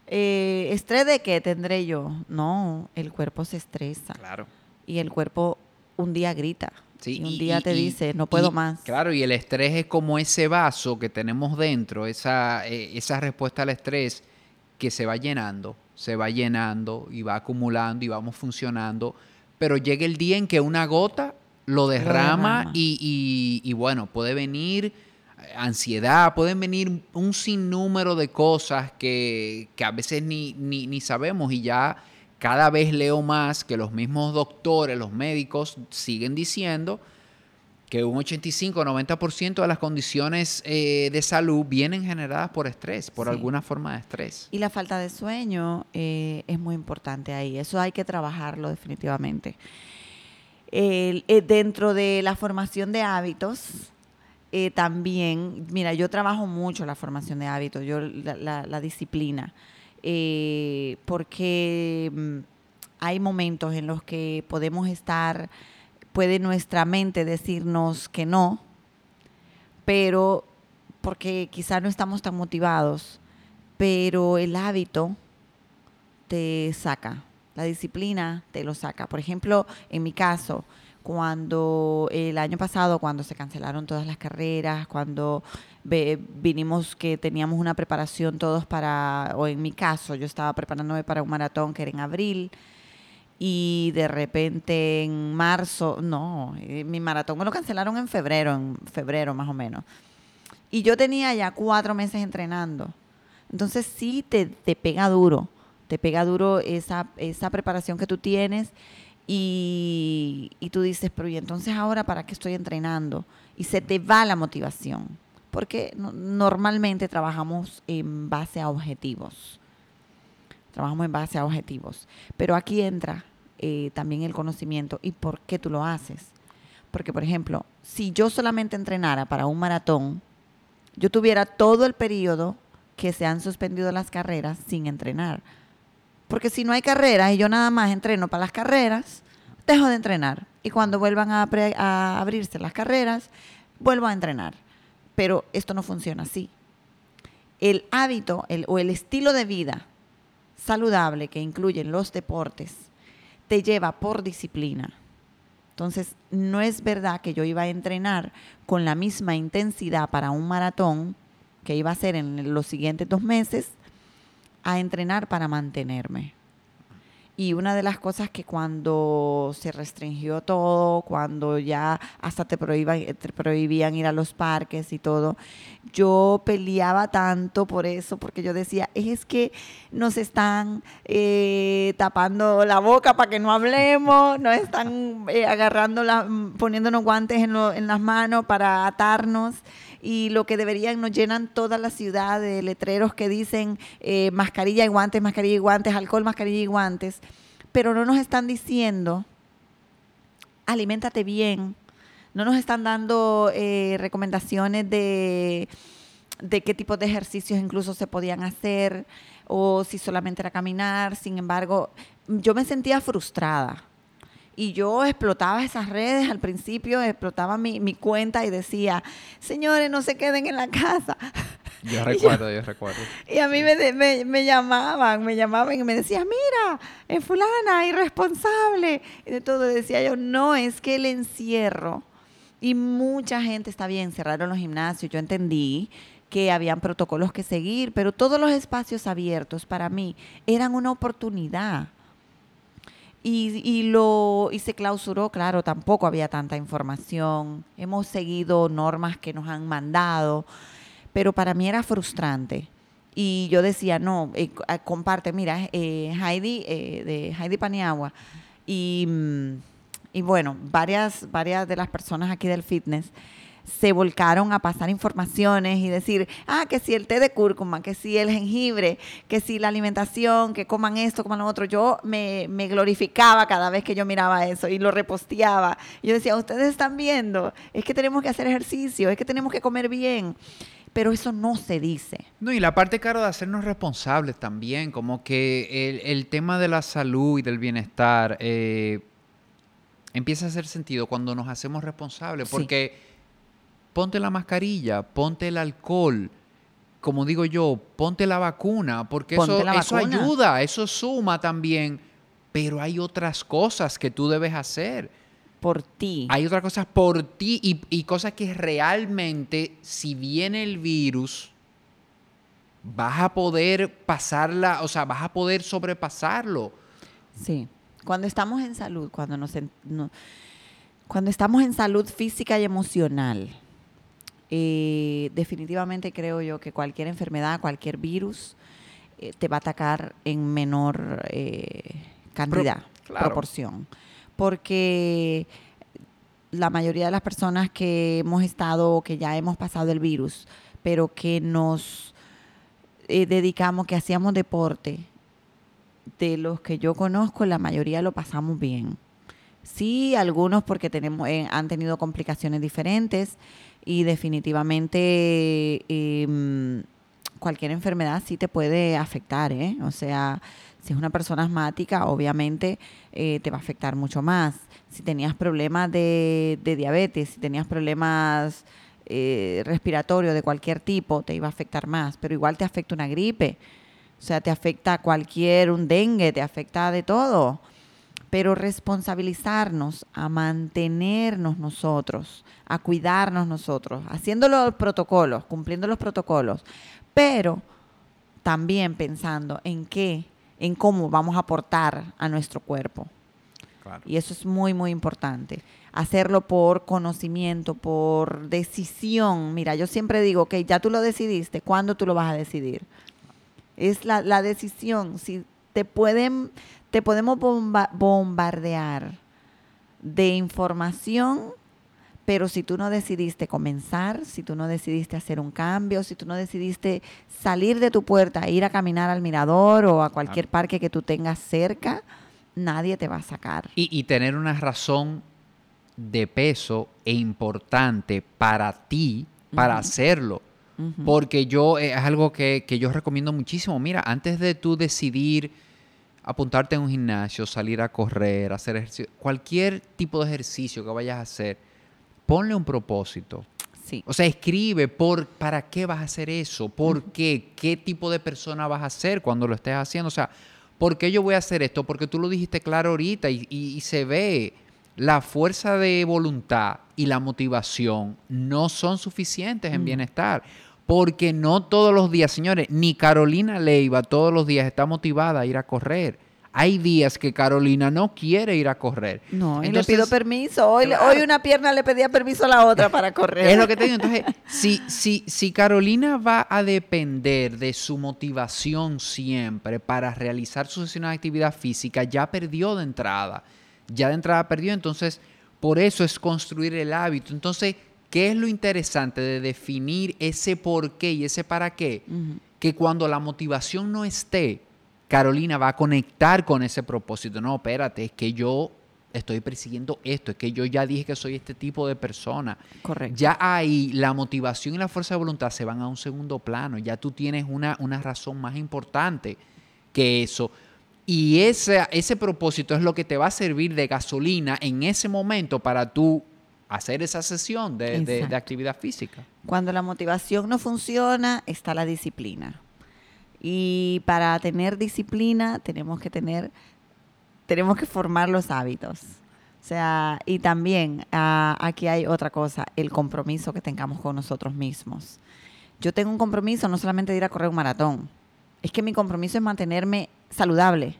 eh, ¿estrés de qué tendré yo? No, el cuerpo se estresa. Claro. Y el cuerpo un día grita y un día te dice, no puedo más. Claro, y el estrés es como ese vaso que tenemos dentro, esa, eh, esa respuesta al estrés que se va llenando, se va llenando y va acumulando y vamos funcionando, pero llega el día en que una gota lo derrama, Y, y, bueno, puede venir eh, ansiedad, pueden venir un sinnúmero de cosas que, que a veces ni, ni, ni sabemos y ya cada vez leo más que los mismos doctores, los médicos siguen diciendo que un 85-90% de las condiciones eh, de salud vienen generadas por estrés, por alguna forma de estrés. Y la falta de sueño eh, es muy importante ahí, eso hay que trabajarlo definitivamente. Eh, dentro de la formación de hábitos, también, mira, yo trabajo mucho la formación de hábitos, yo la disciplina. Eh, porque mm, hay momentos en los que podemos estar, puede nuestra mente decirnos que no, pero porque quizá no estamos tan motivados, pero el hábito te saca, la disciplina te lo saca. Por ejemplo, en mi caso, cuando el año pasado, cuando se cancelaron todas las carreras, cuando vinimos que teníamos una preparación todos para, o en mi caso, yo estaba preparándome para un maratón que era en abril, y de repente en marzo, no, eh, mi maratón me lo cancelaron en febrero, en febrero más o menos. Y yo tenía ya cuatro meses entrenando. Entonces sí te, te pega duro, te pega duro esa, esa preparación que tú tienes y, tú dices, pero ¿y entonces ahora para qué estoy entrenando? Y se te va la motivación, porque normalmente trabajamos en base a objetivos. Trabajamos en base a objetivos. Pero aquí entra eh, también el conocimiento y por qué tú lo haces. Porque, por ejemplo, si yo solamente entrenara para un maratón, yo tuviera todo el periodo que se han suspendido las carreras sin entrenar. Porque si no hay carreras y yo nada más entreno para las carreras, dejo de entrenar. Y cuando vuelvan a, abrirse las carreras, vuelvo a entrenar. Pero esto no funciona así. El hábito o el estilo de vida saludable que incluyen los deportes te lleva por disciplina. Entonces, no es verdad que yo iba a entrenar con la misma intensidad para un maratón que iba a ser en los siguientes dos meses a entrenar para mantenerme. Y una de las cosas que cuando se restringió todo, cuando ya hasta te, prohibían ir a los parques y todo, yo peleaba tanto por eso, porque yo decía, es que nos están eh, tapando la boca para que no hablemos, nos están eh, agarrando, poniéndonos guantes en las manos para atarnos y lo que deberían nos llenan toda la ciudad de letreros que dicen eh, mascarilla y guantes, mascarilla y guantes, alcohol, mascarilla y guantes, pero no nos están diciendo, aliméntate bien, No nos están dando eh, recomendaciones de, de qué tipo de ejercicios incluso se podían hacer o si solamente era caminar. Sin embargo, yo me sentía frustrada. Y yo explotaba esas redes al principio, explotaba mi, mi cuenta y decía, señores, no se queden en la casa. Yo recuerdo, yo, recuerdo. Y a mí me, me, me, llamaban, me llamaban y me decían, mira, es fulana, irresponsable. Y de todo decía yo, no, es que el encierro, y mucha gente está bien, cerraron los gimnasios, yo entendí que habían protocolos que seguir, pero todos los espacios abiertos para mí eran una oportunidad. Y, y, lo, y se clausuró, claro, tampoco había tanta información. Hemos seguido normas que nos han mandado, pero para mí era frustrante. Y yo decía, no, eh, comparte, mira, eh, Heidi, eh, de Heidi Paniagua, y, mm, y bueno, varias, varias de las personas aquí del fitness se volcaron a pasar informaciones y decir, ah, que si el té de cúrcuma, que si el jengibre, que si la alimentación, que coman esto, coman lo otro. Yo me, me glorificaba cada vez que yo miraba eso y lo reposteaba. Yo decía, ustedes están viendo, es que tenemos que hacer ejercicio, es que tenemos que comer bien pero eso no se dice. No, y la parte, caro, de hacernos responsables también, como que el, el tema de la salud y del bienestar eh, empieza a hacer sentido cuando nos hacemos responsables, porque sí ponte la mascarilla, ponte el alcohol, como digo yo, ponte la vacuna, porque eso, eso ayuda, eso suma también, pero hay otras cosas que tú debes hacer. Por ti. Hay otras cosas por ti y, y cosas que realmente, si viene el virus, vas a poder pasarla, o sea, vas a poder sobrepasarlo. Sí. Cuando estamos en salud, cuando nos, no, cuando estamos en salud física y emocional, eh, definitivamente creo yo que cualquier enfermedad, cualquier virus, eh, te va a atacar en menor eh, cantidad, Pro, claro. proporción. Porque la mayoría de las personas que hemos estado, que ya hemos pasado el virus, pero que nos dedicamos, que hacíamos deporte, de los que yo conozco, la mayoría lo pasamos bien. Sí, algunos porque tenemos, han tenido complicaciones diferentes, y definitivamente eh, cualquier enfermedad sí te puede afectar, ¿eh? O sea, si es una persona asmática, obviamente eh, te va a afectar mucho más. Si tenías problemas de, de diabetes, si tenías problemas eh, respiratorios de cualquier tipo, te iba a afectar más, pero igual te afecta una gripe. O sea, te afecta cualquier, un dengue, te afecta de todo pero responsabilizarnos a mantenernos nosotros, a cuidarnos nosotros, haciendo los protocolos, cumpliendo los protocolos, pero también pensando en qué, en cómo vamos a aportar a nuestro cuerpo. Claro. Y eso es muy, muy importante. Hacerlo por conocimiento, por decisión. Mira, yo siempre digo, que ya tú lo decidiste, ¿cuándo tú lo vas a decidir? Es la, la decisión. Si te pueden te podemos bomba bombardear de información, pero si tú no decidiste comenzar, si tú no decidiste hacer un cambio, si tú no decidiste salir de tu puerta e ir a caminar al mirador o a cualquier ah. parque que tú tengas cerca, nadie te va a sacar. Y, y tener una razón de peso e importante para ti, para uh -huh. hacerlo. Uh -huh. Porque yo, eh, es algo que, que yo recomiendo muchísimo. Mira, antes de tú decidir apuntarte a un gimnasio, salir a correr, hacer ejercicio, cualquier tipo de ejercicio que vayas a hacer, ponle un propósito. Sí. O sea, escribe por para qué vas a hacer eso, por qué, qué tipo de persona vas a ser cuando lo estés haciendo. O sea, ¿por qué yo voy a hacer esto? Porque tú lo dijiste claro ahorita y, y, y se ve la fuerza de voluntad y la motivación no son suficientes en mm. bienestar. Porque no todos los días, señores, ni Carolina Leiva todos los días está motivada a ir a correr. Hay días que Carolina no quiere ir a correr. No, Entonces, y le pido permiso. Hoy, claro. hoy, una pierna le pedía permiso a la otra para correr. Es lo que te digo. Entonces, si, si, si Carolina va a depender de su motivación siempre para realizar su sesión de actividad física, ya perdió de entrada. Ya de entrada perdió. Entonces, por eso es construir el hábito. Entonces, ¿Qué es lo interesante de definir ese por qué y ese para qué? Uh -huh. Que cuando la motivación no esté, Carolina va a conectar con ese propósito. No, espérate, es que yo estoy persiguiendo esto, es que yo ya dije que soy este tipo de persona. Correcto. Ya ahí la motivación y la fuerza de voluntad se van a un segundo plano, ya tú tienes una, una razón más importante que eso. Y ese, ese propósito es lo que te va a servir de gasolina en ese momento para tú hacer esa sesión de, de- actividad física. Cuando la motivación no funciona, está la disciplina. Y para tener disciplina tenemos que tener, tenemos que formar los hábitos. O sea, y también ah, aquí hay otra cosa, el compromiso que tengamos con nosotros mismos. Yo tengo un compromiso no solamente de ir a correr un maratón, es que mi compromiso es mantenerme saludable.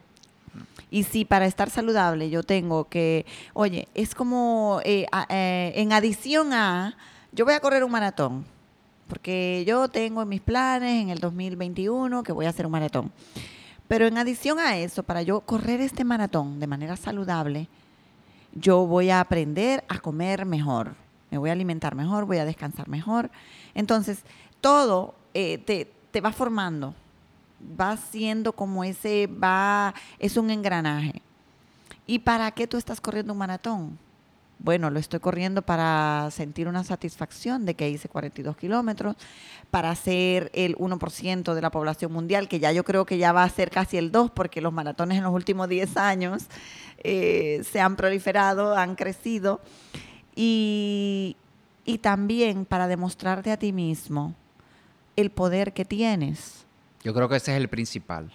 Y si para estar saludable yo tengo que, oye, es como eh, a- eh, en adición a, yo voy a correr un maratón, porque yo tengo en mis planes en el 2021 que voy a hacer un maratón. Pero en adición a eso, para yo correr este maratón de manera saludable, yo voy a aprender a comer mejor, me voy a alimentar mejor, voy a descansar mejor. Entonces, todo eh, te, te va formando, va siendo como ese, va, es un engranaje. ¿Y para qué tú estás corriendo un maratón? Bueno, lo estoy corriendo para sentir una satisfacción de que hice 42 kilómetros, para ser el 1% de la población mundial, que ya yo creo que ya va a ser casi el 2%, porque los maratones en los últimos 10 años eh, se han proliferado, han crecido. Y, y también para demostrarte a ti mismo el poder que tienes Yo creo que ese es el principal.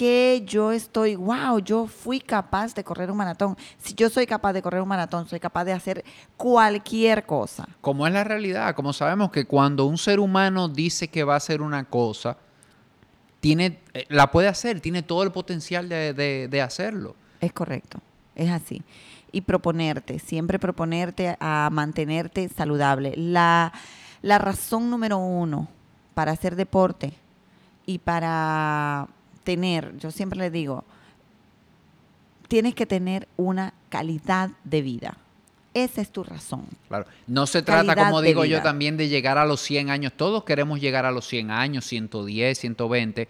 Que yo estoy, wow, yo fui capaz de correr un maratón. Si yo soy capaz de correr un maratón, soy capaz de hacer cualquier cosa. Como es la realidad, como sabemos que cuando un ser humano dice que va a hacer una cosa, tiene, eh, la puede hacer, tiene todo el potencial de, de- de hacerlo. Es correcto, es así. Y proponerte, siempre proponerte a mantenerte saludable. La, la razón número uno para hacer deporte y para tener, yo siempre le digo, tienes que tener una calidad de vida. Esa es tu razón. Claro. No se trata, Calidad como digo yo, también de llegar a los 100 años. Todos queremos llegar a los 100 años, 110, 120,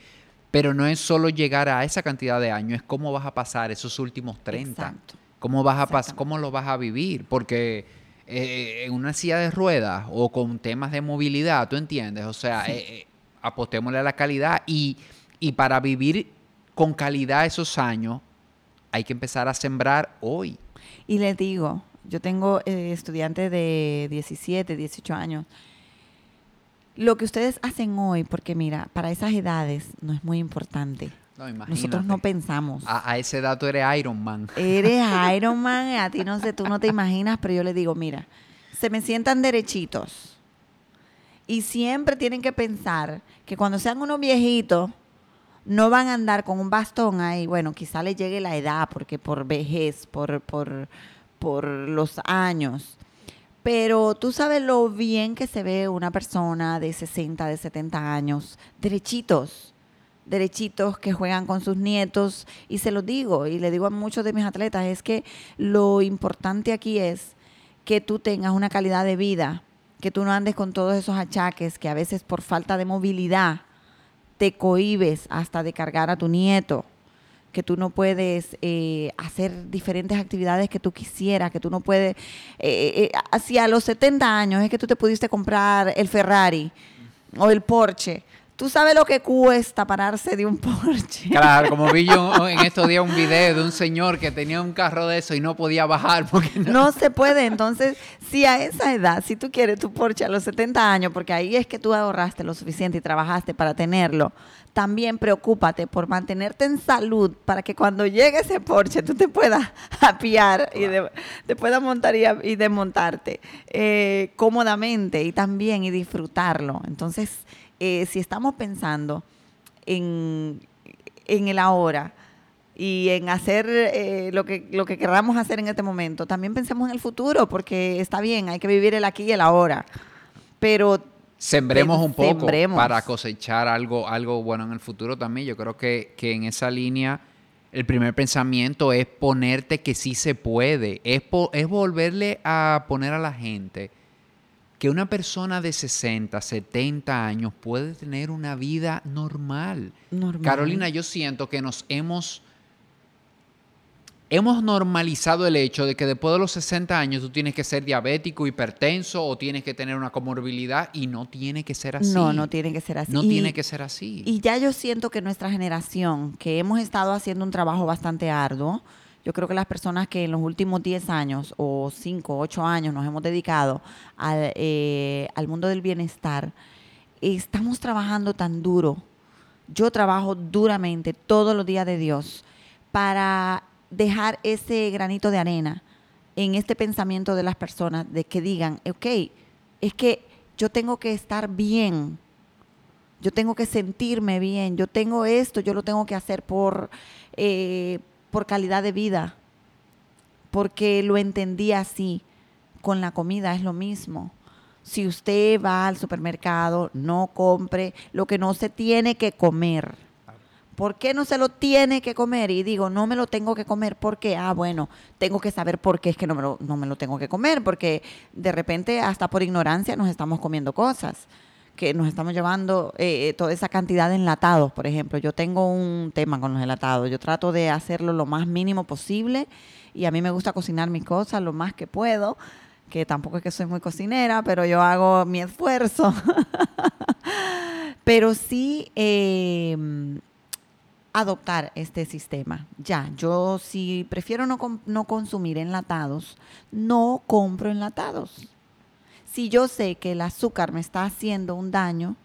pero no es solo llegar a esa cantidad de años, es cómo vas a pasar esos últimos 30. Exacto. ¿Cómo, vas a. ¿Cómo lo vas a vivir? Porque eh, en una silla de ruedas o con temas de movilidad, ¿tú entiendes? O sea, Sí. eh, eh, apostémosle a la calidad y, y para vivir con calidad esos años hay que empezar a sembrar hoy. Y les digo, yo tengo eh, estudiantes de 17, 18 años. Lo que ustedes hacen hoy, porque mira, para esas edades no es muy importante. No, imagínate. Nosotros no pensamos. a, a ese dato eres Iron Man. Eres Iron Man, a ti no sé, tú no te imaginas, pero yo le digo, mira, se me sientan derechitos. Y siempre tienen que pensar que cuando sean unos viejitos, no van a andar con un bastón ahí. Bueno, quizá le llegue la edad, porque por vejez, por, por, por los años. Pero tú sabes lo bien que se ve una persona de 60, de 70 años, derechitos, derechitos que juegan con sus nietos. Y se los digo, y le digo a muchos de mis atletas, es que lo importante aquí es que tú tengas una calidad de vida, que tú no andes con todos esos achaques que a veces por falta de movilidad te cohibes hasta de cargar a tu nieto, que tú no puedes eh, hacer diferentes actividades que tú quisieras, que tú no puedes, eh, eh, hacia los 70 años es que tú te pudiste comprar el Ferrari o el Porsche. Tú sabes lo que cuesta pararse de un Porsche. Claro, como vi yo en estos días un video de un señor que tenía un carro de eso y no podía bajar porque no. No se puede. Entonces, si a esa edad, si tú quieres tu Porsche a los 70 años, porque ahí es que tú ahorraste lo suficiente y trabajaste para tenerlo, también preocúpate por mantenerte en salud para que cuando llegue ese Porsche tú te puedas apiar y de- te puedas montar y desmontarte eh, cómodamente y también y disfrutarlo. Entonces, eh, si estamos pensando en, en el ahora, y en hacer eh, lo, que, lo que queramos hacer en este momento. También pensemos en el futuro, porque está bien, hay que vivir el aquí y el ahora. Pero Sembremos un poco Sembremos. para cosechar algo, algo bueno en el futuro también. Yo creo que, que en esa línea el primer pensamiento es ponerte que sí se puede. Es, po- es volverle a poner a la gente que una persona de 60, 70 años puede tener una vida normal. normal. Carolina, yo siento que nos hemos hemos normalizado el hecho de que después de los 60 años tú tienes que ser diabético, hipertenso o tienes que tener una comorbilidad y no tiene que ser así. No, no tiene que ser así. No Y- tiene que ser así. Y ya yo siento que nuestra generación, que hemos estado haciendo un trabajo bastante arduo, yo creo que las personas que en los últimos 10 años o 5, 8 años nos hemos dedicado al, eh, al mundo del bienestar, estamos trabajando tan duro. Yo trabajo duramente todos los días de Dios para dejar ese granito de arena en este pensamiento de las personas de que digan, ok, es que yo tengo que estar bien, yo tengo que sentirme bien, yo tengo esto, yo lo tengo que hacer por, eh, por calidad de vida, porque lo entendí así. Con la comida es lo mismo. Si usted va al supermercado, no compre lo que no se tiene que comer. ¿Por qué no se lo tiene que comer? Y digo, no me lo tengo que comer. ¿Por qué? Ah, bueno, tengo que saber por qué es que no me no me lo tengo que comer. Porque de repente, hasta por ignorancia, nos estamos comiendo cosas. Que nos estamos llevando eh, eh, toda esa cantidad de enlatados, por ejemplo. Yo tengo un tema con los enlatados. Yo trato de hacerlo lo más mínimo posible. Y a mí me gusta cocinar mis cosas lo más que puedo. Que tampoco es que soy muy cocinera, pero yo hago mi esfuerzo. pero sí. eh, adoptar este sistema. Ya, yo si prefiero no, no consumir enlatados, no compro enlatados. Si yo sé que el azúcar me está haciendo un daño,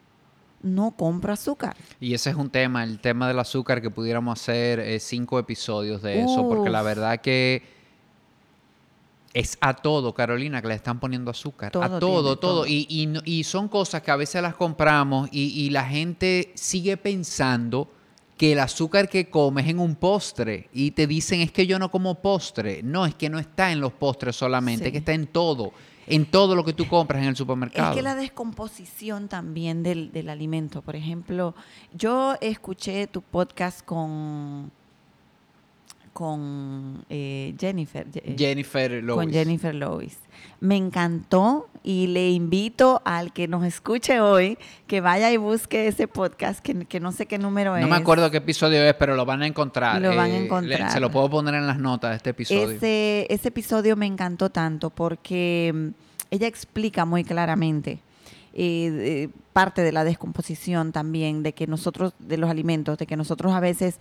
no compro azúcar. Y ese es un tema, el tema del azúcar, que pudiéramos hacer eh, cinco episodios de eso, porque la verdad que es a todo, Carolina, que le están poniendo azúcar. Todo a todo, todo. todo. Y, y no- y son cosas que a veces las compramos y, y la gente sigue pensando que el azúcar que comes es en un postre y te dicen es que yo no como postre. No, es que no está en los postres solamente, Sí. es que está en todo, en todo lo que tú compras en el supermercado. Es que la descomposición también del, del alimento, por ejemplo, yo escuché tu podcast con con eh, Jennifer. eh, Jennifer Lewis. con Jennifer Lewis. Me encantó y le invito al que nos escuche hoy que vaya y busque ese podcast, que, que no sé qué número es. No me acuerdo qué episodio es, pero lo van a encontrar. Lo van a Eh, encontrar. se lo puedo poner en las notas de este episodio. Ese, ese episodio me encantó tanto porque mm, ella explica muy claramente eh, eh, parte de la descomposición también, de que nosotros, de los alimentos, de que nosotros a veces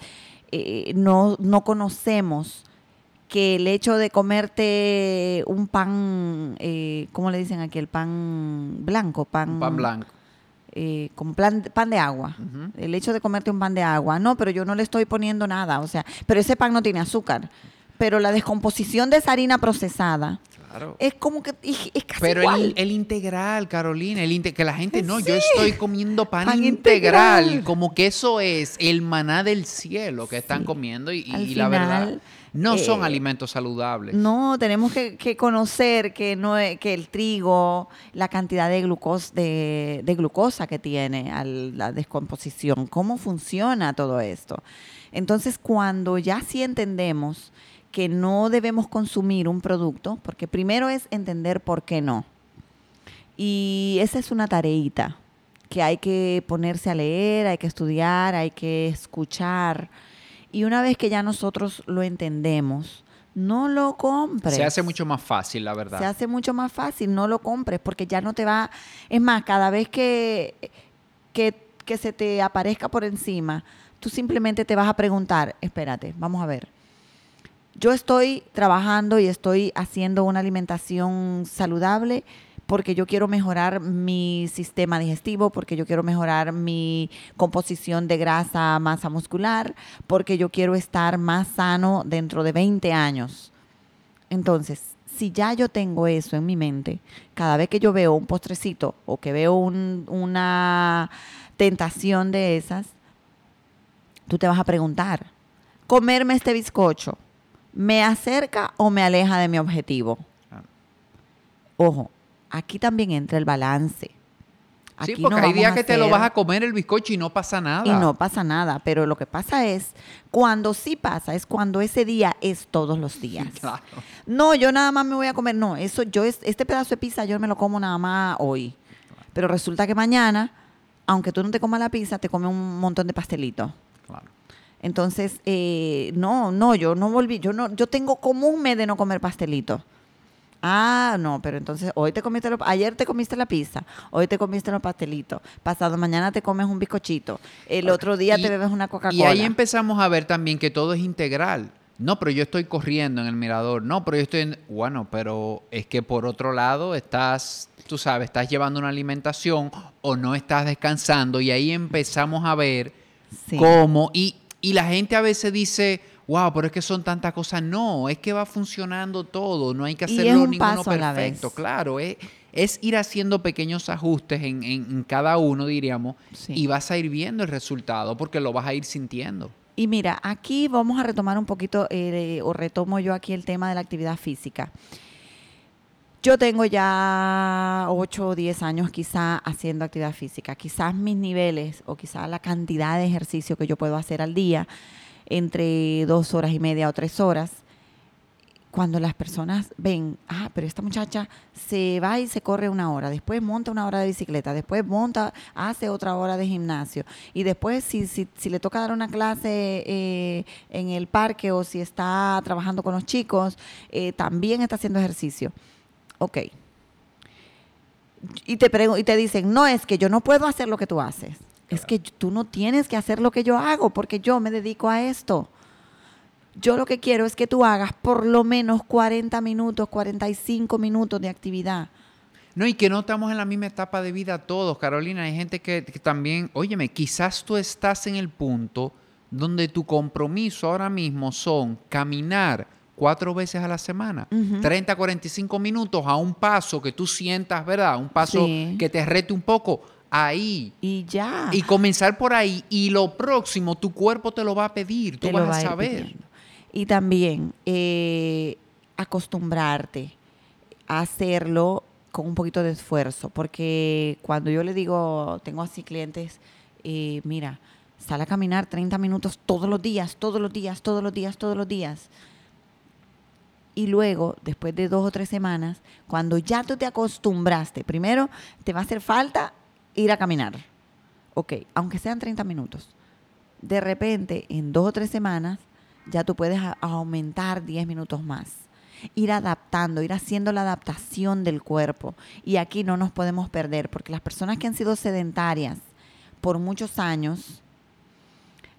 eh, no, no conocemos que el hecho de comerte un pan, eh, ¿cómo le dicen aquí? El pan blanco, pan, Un pan blanco. eh, como plan- pan de agua. El hecho de comerte un pan de agua. No, pero yo no le estoy poniendo nada. O sea, pero ese pan no tiene azúcar. Pero la descomposición de esa harina procesada Claro. es como que es es casi Pero igual. el, el integral, Carolina, el inte- que la gente, no, yo estoy comiendo pan, Pan integral, integral. como que eso es el maná del cielo que están comiendo y, la verdad, no son eh, alimentos saludables. No, tenemos que, que conocer que no que el trigo, la cantidad de glucosa, de, de glucosa que tiene al- la descomposición, cómo funciona todo esto. Entonces, cuando ya sí entendemos que no debemos consumir un producto, porque primero es entender por qué no. Y esa es una tareita que hay que ponerse a leer, hay que estudiar, hay que escuchar. Y una vez que ya nosotros lo entendemos, no lo compres. Se hace mucho más fácil, la verdad. Se hace mucho más fácil, no lo compres, porque ya no te va... Es más, cada vez que, que, que se te aparezca por encima, tú simplemente te vas a preguntar, espérate, vamos a ver. Yo estoy trabajando y estoy haciendo una alimentación saludable porque yo quiero mejorar mi sistema digestivo, porque yo quiero mejorar mi composición de grasa, masa muscular, porque yo quiero estar más sano dentro de 20 años. Entonces, si ya yo tengo eso en mi mente, cada vez que yo veo un postrecito o que veo un- una tentación de esas, tú te vas a preguntar, ¿comerme este bizcocho me acerca o me aleja de mi objetivo? Ah. Ojo, aquí también entra el balance. Sí, Aquí porque no hay días que te lo vas a comer el bizcocho y no pasa nada. y no pasa nada, pero lo que pasa es, cuando sí pasa, es cuando ese día es todos los días. Claro. No, yo nada más me voy a comer, no, eso yo es, este pedazo de pizza yo me lo como nada más hoy. Pero resulta que mañana, aunque tú no te comas la pizza, te comes un montón de pastelitos. Claro. Entonces, eh, no, no, yo no volví, yo no, yo tengo como un mes de no comer pastelito. Ah, no, pero entonces hoy te comiste, lo, ayer te comiste la pizza, hoy te comiste los pastelitos, pasado mañana te comes un bizcochito, el otro día te bebes una Coca-Cola. Y ahí empezamos a ver también que todo es integral. No, pero yo estoy corriendo en el mirador. No, pero yo estoy en... Bueno, pero es que por otro lado estás, tú sabes, estás llevando una alimentación o no estás descansando y ahí empezamos a ver cómo... Y, y la gente a veces dice, wow, pero es que son tantas cosas. No, es que va funcionando todo, no hay que hacerlo ninguno perfecto. Claro, es, es, ir haciendo pequeños ajustes en, en, cada uno, diríamos, y vas a ir viendo el resultado porque lo vas a ir sintiendo. Y mira, aquí vamos a retomar un poquito, eh, o retomo yo aquí el tema de la actividad física. Yo tengo ya 8 o 10 años quizá haciendo actividad física. Quizás mis niveles o quizás la cantidad de ejercicio que yo puedo hacer al día, entre dos horas y media o tres horas, cuando las personas ven, ah, pero esta muchacha se va y se corre una hora, después monta una hora de bicicleta, después monta, hace otra hora de gimnasio y después si, si, si le toca dar una clase eh, en el parque o si está trabajando con los chicos, eh, también está haciendo ejercicio. Ok. Y te, y te dicen, no, es que yo no puedo hacer lo que tú haces. Es que tú no tienes que hacer lo que yo hago porque yo me dedico a esto. Yo lo que quiero es que tú hagas por lo menos 40 minutos, 45 minutos de actividad. No, y que no estamos en la misma etapa de vida todos, Carolina. Hay gente que, también, óyeme, quizás tú estás en el punto donde tu compromiso ahora mismo son caminar cuatro veces a la semana, 30, 45 minutos a un paso que tú sientas, ¿verdad? Un paso que te rete un poco ahí. Y ya. Y comenzar por ahí. Y lo próximo, tu cuerpo te lo va a pedir, tú vas a, saber. Y también eh, acostumbrarte a hacerlo con un poquito de esfuerzo, porque cuando yo le digo, tengo así clientes, eh, mira, sale a caminar 30 minutos todos los días, todos los días, todos los días, todos los días. Y luego, después de dos o tres semanas, cuando ya tú te acostumbraste, primero te va a hacer falta ir a caminar. Ok, aunque sean 30 minutos. De repente, en dos o tres semanas, ya tú puedes aumentar 10 minutos más. Ir adaptando, ir haciendo la adaptación del cuerpo. Y aquí no nos podemos perder, porque las personas que han sido sedentarias por muchos años,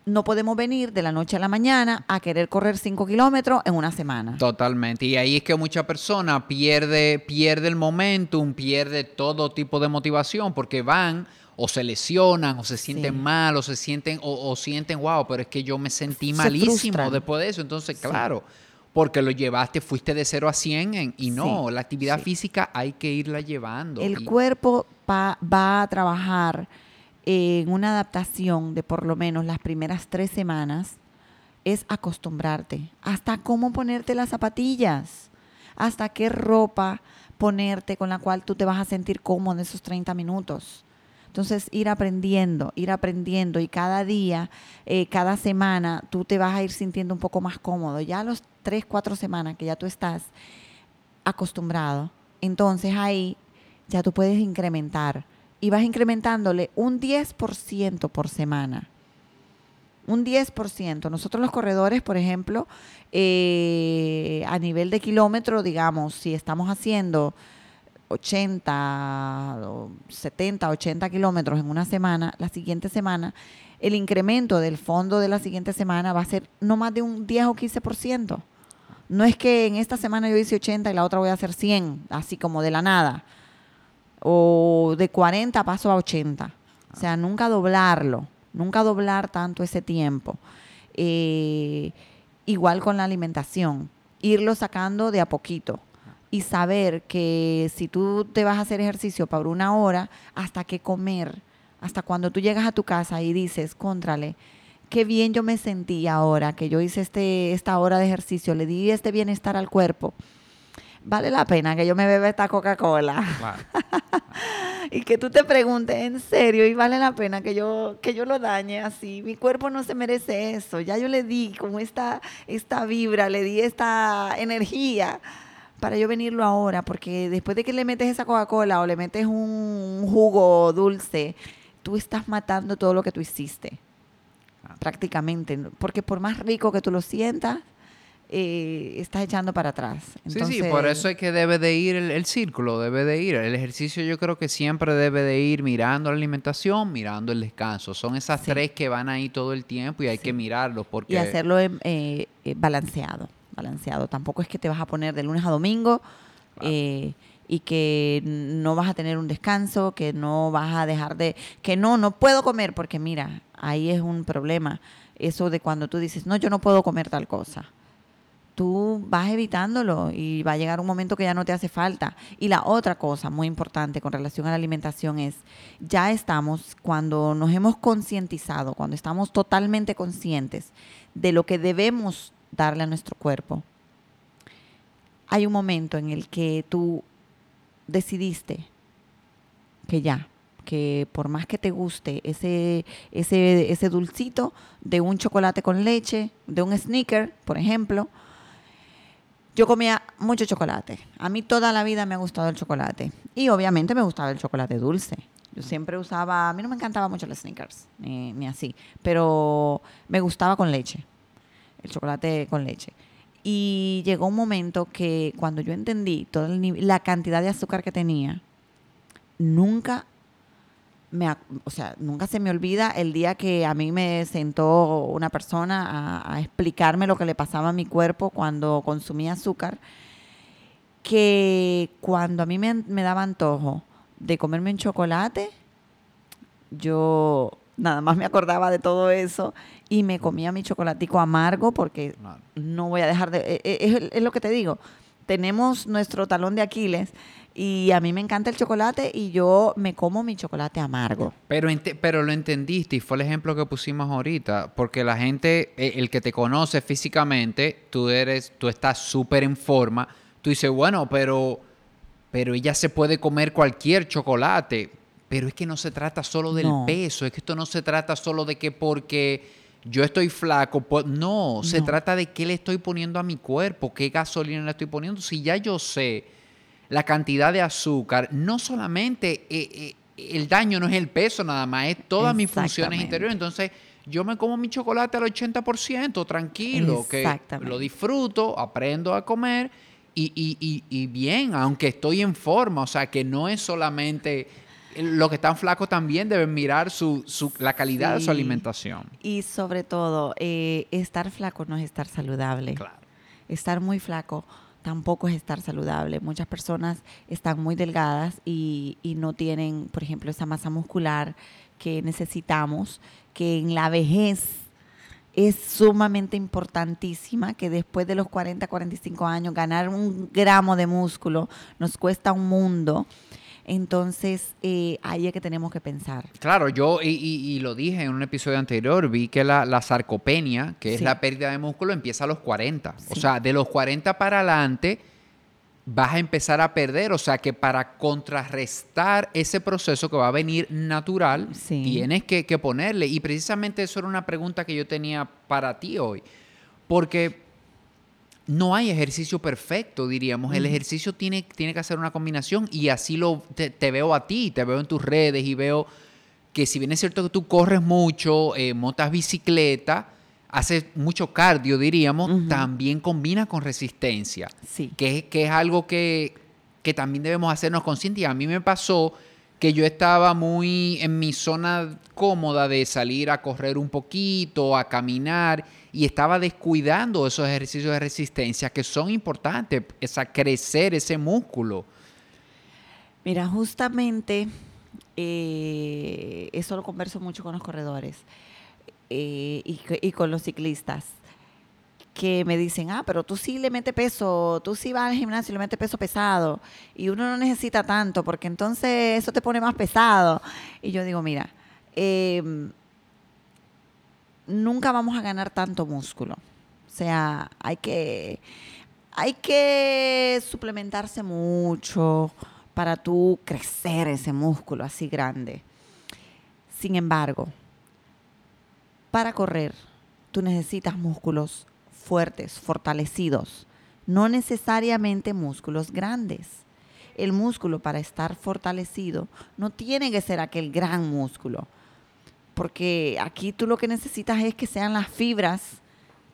no podemos venir de la noche a la mañana a querer correr 5 kilómetros en una semana. Totalmente. Y ahí es que mucha persona pierde, pierde el momentum, pierde todo tipo de motivación, porque van o se lesionan, o se sienten mal, o se sienten, o, sienten, wow, pero es que yo me sentí malísimo después de eso. Entonces, claro, porque lo llevaste, fuiste de 0 a 100 y no, la actividad física hay que irla llevando. El cuerpo va, va a trabajar en una adaptación de por lo menos las primeras tres semanas, es acostumbrarte hasta cómo ponerte las zapatillas, hasta qué ropa ponerte con la cual tú te vas a sentir cómodo en esos 30 minutos. Entonces, ir aprendiendo, ir aprendiendo y cada día, eh, cada semana, tú te vas a ir sintiendo un poco más cómodo. Ya a los tres, cuatro semanas que ya tú estás acostumbrado, entonces ahí ya tú puedes incrementar y vas incrementándole un 10% por semana. Un 10%. Nosotros los corredores, por ejemplo, eh, a nivel de kilómetro, digamos, si estamos haciendo 80, 70, 80 kilómetros en una semana, la siguiente semana, el incremento del fondo de la siguiente semana va a ser no más de un 10 o 15%. No es que en esta semana yo hice 80 y la otra voy a hacer 100, así como de la nada. O de 40 paso a 80. O sea, nunca doblarlo, nunca doblar tanto ese tiempo. Eh, igual con la alimentación, irlo sacando de a poquito y saber que si tú te vas a hacer ejercicio para una hora, hasta que comer, hasta cuando tú llegas a tu casa y dices, contrale, qué bien yo me sentí ahora que yo hice este, esta hora de ejercicio, le di este bienestar al cuerpo. Vale la pena que yo me beba esta Coca-Cola. y que tú te preguntes en serio y vale la pena que yo que yo lo dañe así. Mi cuerpo no se merece eso. Ya yo le di como esta esta vibra, le di esta energía para yo venirlo ahora, porque después de que le metes esa Coca-Cola o le metes un jugo dulce, tú estás matando todo lo que tú hiciste. prácticamente, porque por más rico que tú lo sientas, eh, estás echando para atrás. sí, sí, por eso es que debe de ir el, círculo, debe de ir. El ejercicio yo creo que siempre debe de ir mirando la alimentación, mirando el descanso. Son esas tres que van ahí todo el tiempo y hay que mirarlos porque... Y hacerlo eh, eh, balanceado, balanceado. Tampoco es que te vas a poner de lunes a domingo y que no vas a tener un descanso, que no vas a dejar de... que no, no puedo comer porque mira, ahí es un problema. Eso de cuando tú dices, no, yo no puedo comer tal cosa tú vas evitándolo y va a llegar un momento que ya no te hace falta. Y la otra cosa muy importante con relación a la alimentación es, ya estamos, cuando nos hemos concientizado, cuando estamos totalmente conscientes de lo que debemos darle a nuestro cuerpo, hay un momento en el que tú decidiste que ya, que por más que te guste ese, ese, ese dulcito de un chocolate con leche, de un sneaker, por ejemplo, yo comía mucho chocolate. A mí toda la vida me ha gustado el chocolate. Y obviamente me gustaba el chocolate dulce. Yo siempre usaba, a mí no me encantaba mucho los sneakers, ni, así, pero me gustaba con leche, el chocolate con leche. Y llegó un momento que cuando yo entendí toda la cantidad de azúcar que tenía, nunca o sea, nunca se me olvida el día que a mí me sentó una persona a, explicarme lo que le pasaba a mi cuerpo cuando consumía azúcar, que cuando a mí me, daba antojo de comerme un chocolate, yo nada más me acordaba de todo eso y me comía mi chocolatico amargo porque no voy a dejar de... E, e, es, lo que te digo, tenemos nuestro talón de Aquiles y a mí me encanta el chocolate y yo me como mi chocolate amargo. Pero, pero lo entendiste y fue el ejemplo que pusimos ahorita, porque la gente, eh, el que te conoce físicamente, tú eres, tú estás súper en forma, tú dices, bueno, pero, pero ella se puede comer cualquier chocolate, pero es que no se trata solo del peso, es que esto no se trata solo de que porque yo estoy flaco, pues, no, se trata de qué le estoy poniendo a mi cuerpo, qué gasolina le estoy poniendo, si ya yo sé la cantidad de azúcar, no solamente eh, eh, el daño no es el peso nada más, es todas mis funciones interiores. Entonces, yo me como mi chocolate al 80%, tranquilo, que lo disfruto, aprendo a comer y, y, y, bien, aunque estoy en forma, o sea, que no es solamente... Los que están flacos también deben mirar su, su la calidad de su alimentación. Y sobre todo, eh, estar flaco no es estar saludable. Claro. Estar muy flaco tampoco es estar saludable. Muchas personas están muy delgadas y, no tienen, por ejemplo, esa masa muscular que necesitamos, que en la vejez es sumamente importantísima, que después de los 40, 45 años ganar un gramo de músculo nos cuesta un mundo. Entonces, eh, ahí es que tenemos que pensar. Claro, yo, y, lo dije en un episodio anterior, vi que la, sarcopenia, que es la pérdida de músculo, empieza a los 40. O sea, de los 40 para adelante vas a empezar a perder. O sea, que para contrarrestar ese proceso que va a venir natural, tienes que, que ponerle. Y precisamente eso era una pregunta que yo tenía para ti hoy. Porque no hay ejercicio perfecto, diríamos. El ejercicio tiene, tiene que hacer una combinación y así lo te, veo a ti, te veo en tus redes y veo que si bien es cierto que tú corres mucho, eh, montas bicicleta, haces mucho cardio, diríamos, también combina con resistencia. Sí. Que, que es algo que, que también debemos hacernos conscientes. Y a mí me pasó que yo estaba muy en mi zona cómoda de salir a correr un poquito, a caminar, y estaba descuidando esos ejercicios de resistencia que son importantes, esa crecer ese músculo. Mira, justamente eh, eso lo converso mucho con los corredores eh, y, con los ciclistas que me dicen, ah, pero tú sí le metes peso, tú sí vas al gimnasio y le metes peso pesado, y uno no necesita tanto, porque entonces eso te pone más pesado. Y yo digo, mira, em, nunca vamos a ganar tanto músculo. O sea, hay que, hay que suplementarse mucho para tú crecer ese músculo así grande. Sin embargo, para correr, tú necesitas músculos fuertes, fortalecidos, no necesariamente músculos grandes. El músculo para estar fortalecido no tiene que ser aquel gran músculo. Porque aquí tú lo que necesitas es que sean las fibras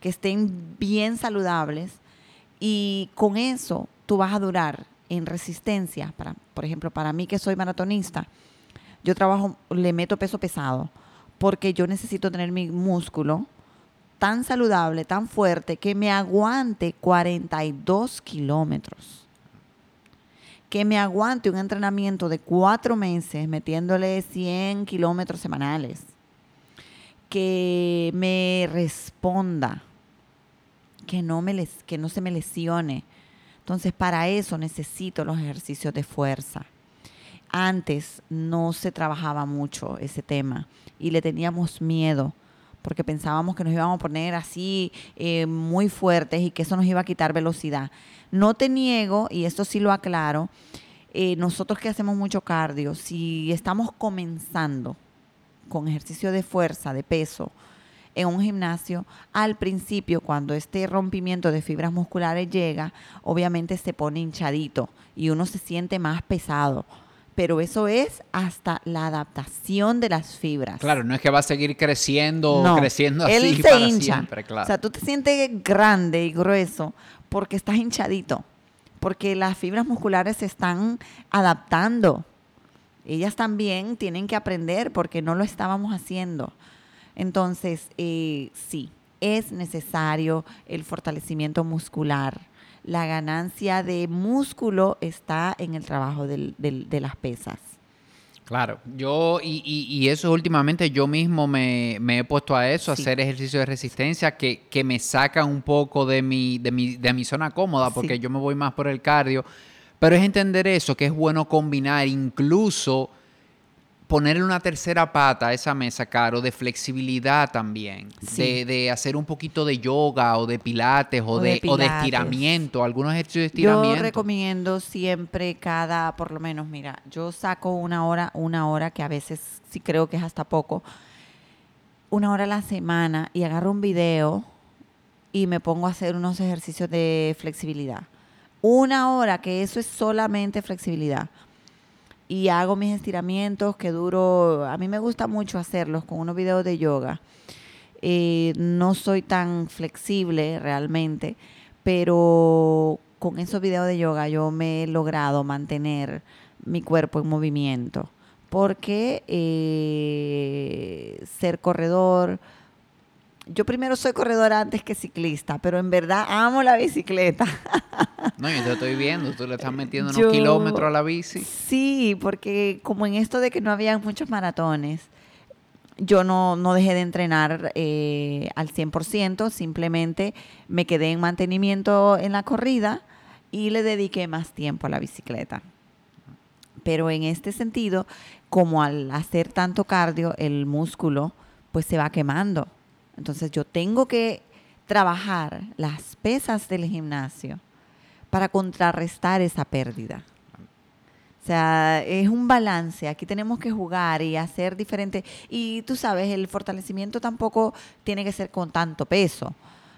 que estén bien saludables y con eso tú vas a durar en resistencia. Para, por ejemplo, para mí que soy maratonista, yo trabajo, le meto peso pesado porque yo necesito tener mi músculo tan saludable, tan fuerte, que me aguante 42 kilómetros. Que me aguante un entrenamiento de cuatro meses metiéndole 100 kilómetros semanales. Que me responda. Que no, me les, que no se me lesione. Entonces, para eso necesito los ejercicios de fuerza. Antes no se trabajaba mucho ese tema y le teníamos miedo porque pensábamos que nos íbamos a poner así eh, muy fuertes y que eso nos iba a quitar velocidad. No te niego, y esto sí lo aclaro, eh, nosotros que hacemos mucho cardio, si estamos comenzando con ejercicio de fuerza, de peso, en un gimnasio, al principio, cuando este rompimiento de fibras musculares llega, obviamente se pone hinchadito y uno se siente más pesado pero eso es hasta la adaptación de las fibras. Claro, no es que va a seguir creciendo, creciendo así él se hincha. O sea, tú te sientes grande y grueso porque estás hinchadito, porque las fibras musculares se están adaptando. Ellas también tienen que aprender porque no lo estábamos haciendo. Entonces, eh, sí, es necesario el fortalecimiento muscular la ganancia de músculo está en el trabajo de las pesas. Claro, yo y, eso últimamente yo mismo me, he puesto a eso, a hacer ejercicio de resistencia que, que, me sacan un poco de mi, de mi, de mi zona cómoda porque yo me voy más por el cardio, pero es entender eso, que es bueno combinar incluso ponerle una tercera pata a esa mesa, Caro, de flexibilidad también, de, hacer un poquito de yoga o de pilates o, de, estiramiento, algunos ejercicios de estiramiento. Yo recomiendo siempre cada, por lo menos, mira, yo saco una hora, una hora que a veces sí creo que es hasta poco, una hora a la semana y agarro un video y me pongo a hacer unos ejercicios de flexibilidad. Una hora, que eso es solamente flexibilidad y hago mis estiramientos que duro, a mí me gusta mucho hacerlos con unos videos de yoga. Eh, no soy tan flexible realmente, pero con esos videos de yoga yo me he logrado mantener mi cuerpo en movimiento. Porque eh, ser corredor, yo primero soy corredora antes que ciclista, pero en verdad amo la bicicleta. No, yo te estoy viendo, tú le estás metiendo unos kilómetros a la bici. Sí, porque como en esto de que no había muchos maratones, yo no, no dejé de entrenar eh, al 100%, simplemente me quedé en mantenimiento en la corrida y le dediqué más tiempo a la bicicleta. Pero en este sentido, como al hacer tanto cardio, el músculo pues se va quemando. Entonces yo tengo que trabajar las pesas del gimnasio para contrarrestar esa pérdida. O sea, es un balance. Aquí tenemos que jugar y hacer diferente. Y tú sabes, el fortalecimiento tampoco tiene que ser con tanto peso.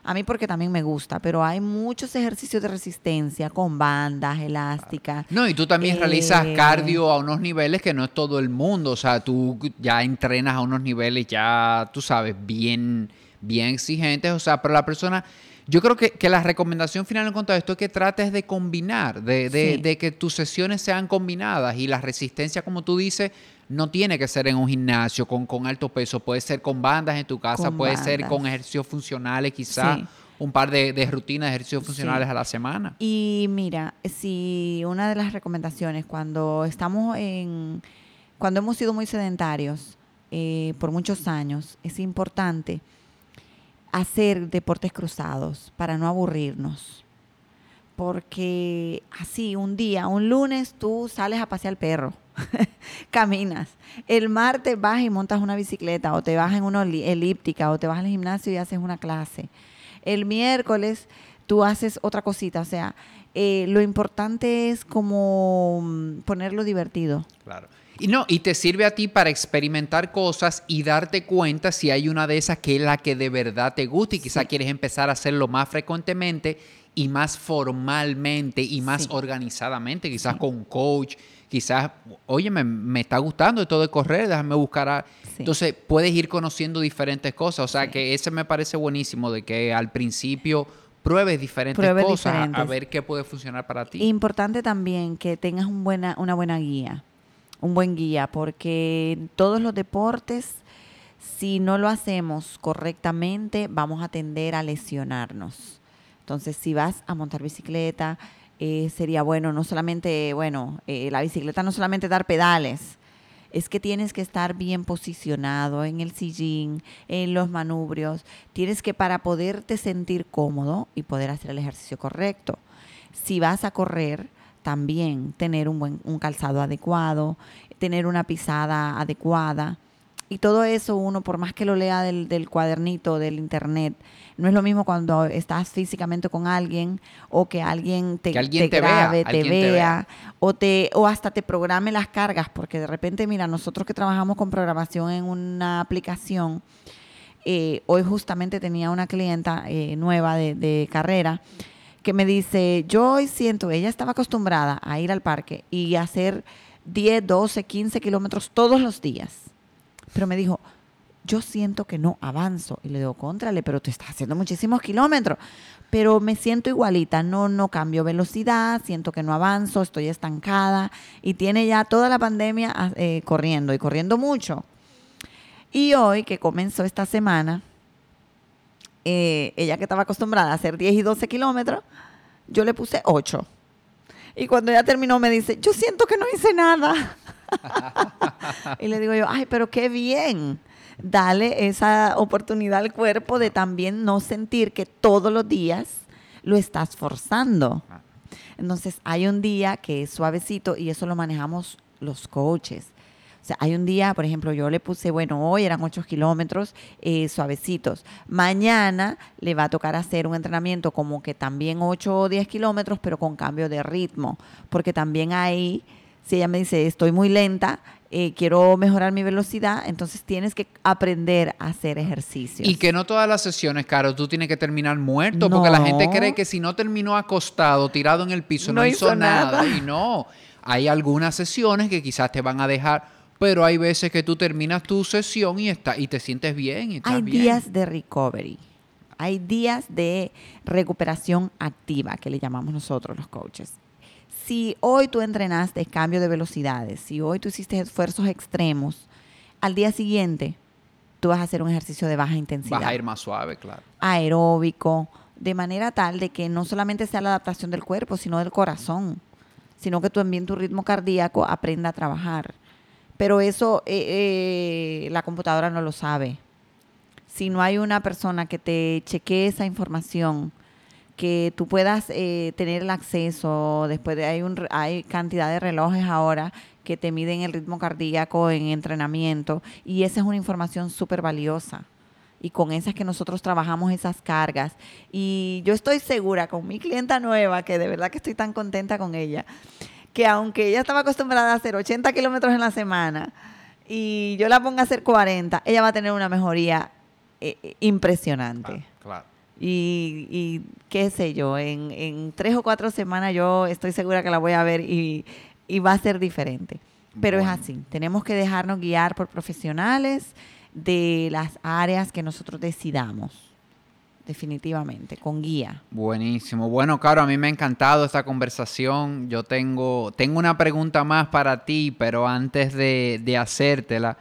A mí porque también me gusta, pero hay muchos ejercicios de resistencia con bandas elásticas. No, y tú también realizas eh, cardio a unos niveles que no es todo el mundo. O sea, tú ya entrenas a unos niveles ya, tú sabes, bien, bien exigentes. O sea, pero la persona yo creo que, la recomendación final en cuanto a esto es que trates de combinar, de, que tus sesiones sean combinadas y la resistencia, como tú dices, no tiene que ser en un gimnasio con, con alto peso, puede ser con bandas en tu casa, puede ser con ejercicios funcionales quizás. Un par de, rutinas de ejercicios funcionales a la semana. Y mira, si una de las recomendaciones cuando estamos en, cuando hemos sido muy sedentarios eh, por muchos años, es importante hacer deportes cruzados para no aburrirnos. Porque así, un día, un lunes, tú sales a pasear al perro, caminas. El martes vas y montas una bicicleta, o te vas en una elíptica, o te vas al gimnasio y haces una clase. El miércoles tú haces otra cosita. O sea, eh, lo importante es como mm, ponerlo divertido. Claro. Y no, y te sirve a ti para experimentar cosas y darte cuenta si hay una de esas que es la que de verdad te gusta y quizá quieres empezar a hacerlo más frecuentemente y más formalmente y más organizadamente, quizás con un coach, quizás, oye, me, me está gustando esto de correr, déjame buscar a... Sí. Entonces puedes ir conociendo diferentes cosas. O sea que ese me parece buenísimo de que al principio pruebes diferentes Pruebes cosas a- ver qué puede funcionar para ti. Importante también que tengas un buena, una buena guía, un buen guía, porque todos los deportes, si no lo hacemos correctamente, vamos a tender a lesionarnos. Entonces, si vas a montar bicicleta, eh, sería bueno, no solamente, bueno, eh, la bicicleta no solamente dar pedales, es que tienes que estar bien posicionado en el sillín, en los manubrios. Tienes que para poderte sentir cómodo y poder hacer el ejercicio correcto. Si vas a correr, también tener un buen un calzado adecuado, tener una pisada adecuada. Y todo eso uno, por más que lo lea del, del cuadernito, del internet, no es lo mismo cuando estás físicamente con alguien o que alguien te, Que alguien te vea, grabe, te alguien te vea, vea. o te o hasta te programe las cargas, porque de repente, mira, nosotros que trabajamos con programación en una aplicación, eh, hoy justamente tenía una clienta eh, nueva de, de carrera que me dice, yo hoy siento, ella estaba acostumbrada a ir al parque y hacer 10, 12, 15 kilómetros todos los días, pero me dijo, yo siento que no avanzo. Y le digo, contrale, pero tú estás haciendo muchísimos kilómetros. Pero me siento igualita, no, no cambio velocidad, siento que no avanzo, estoy estancada. Y tiene ya toda la pandemia ah, eh, corriendo y corriendo mucho. Y hoy, que comenzó esta semana, eh, ella que estaba acostumbrada a hacer 10 y 12 kilómetros, yo le puse 8. Y cuando ella terminó me dice, yo siento que no hice nada. y le digo yo, ay, pero qué bien. Dale esa oportunidad al cuerpo de también no sentir que todos los días lo estás forzando. Entonces hay un día que es suavecito y eso lo manejamos los coaches. O sea, hay un día, por ejemplo, yo le puse, bueno, hoy eran 8 kilómetros eh, suavecitos. Mañana le va a tocar hacer un entrenamiento como que también 8 o 10 kilómetros, pero con cambio de ritmo. Porque también ahí, si ella me dice, estoy muy lenta, eh, quiero mejorar mi velocidad, entonces tienes que aprender a hacer ejercicios. Y que no todas las sesiones, Caro, tú tienes que terminar muerto, porque la gente cree que si no terminó acostado, tirado en el piso, no, No hizo, hizo nada. nada. Y no, hay algunas sesiones que quizás te van a dejar, pero hay veces que tú terminas tu sesión y, está, y te sientes bien. Y estás Hay bien. días de recovery. Hay días de recuperación activa, que le llamamos nosotros los coaches. Si hoy tú entrenaste cambio de velocidades, si hoy tú hiciste esfuerzos extremos, al día siguiente tú vas a hacer un ejercicio de baja intensidad, Vas a ir más suave, claro. aeróbico, de manera tal de que no solamente sea la adaptación del cuerpo, sino del corazón, sino que también tu ritmo cardíaco aprenda a trabajar. Pero eso eh, eh, la computadora no lo sabe. Si no hay una persona que te chequee esa información, que tú puedas eh, tener el acceso, después de hay, un, hay cantidad de relojes ahora que te miden el ritmo cardíaco en entrenamiento y esa es una información súper valiosa y con esas que nosotros trabajamos esas cargas. Y yo estoy segura con mi clienta nueva, que de verdad que estoy tan contenta con ella, que aunque ella estaba acostumbrada a hacer 80 kilómetros en la semana y yo la ponga a hacer 40, ella va a tener una mejoría eh, impresionante. claro. Y, y qué sé yo, en, en tres o cuatro semanas yo estoy segura que la voy a ver y, y va a ser diferente. Pero Bueno. es así, tenemos que dejarnos guiar por profesionales de las áreas que nosotros decidamos, definitivamente, con guía. Buenísimo. Bueno, Caro, a mí me ha encantado esta conversación. Yo tengo, tengo una pregunta más para ti, pero antes de, de hacértela,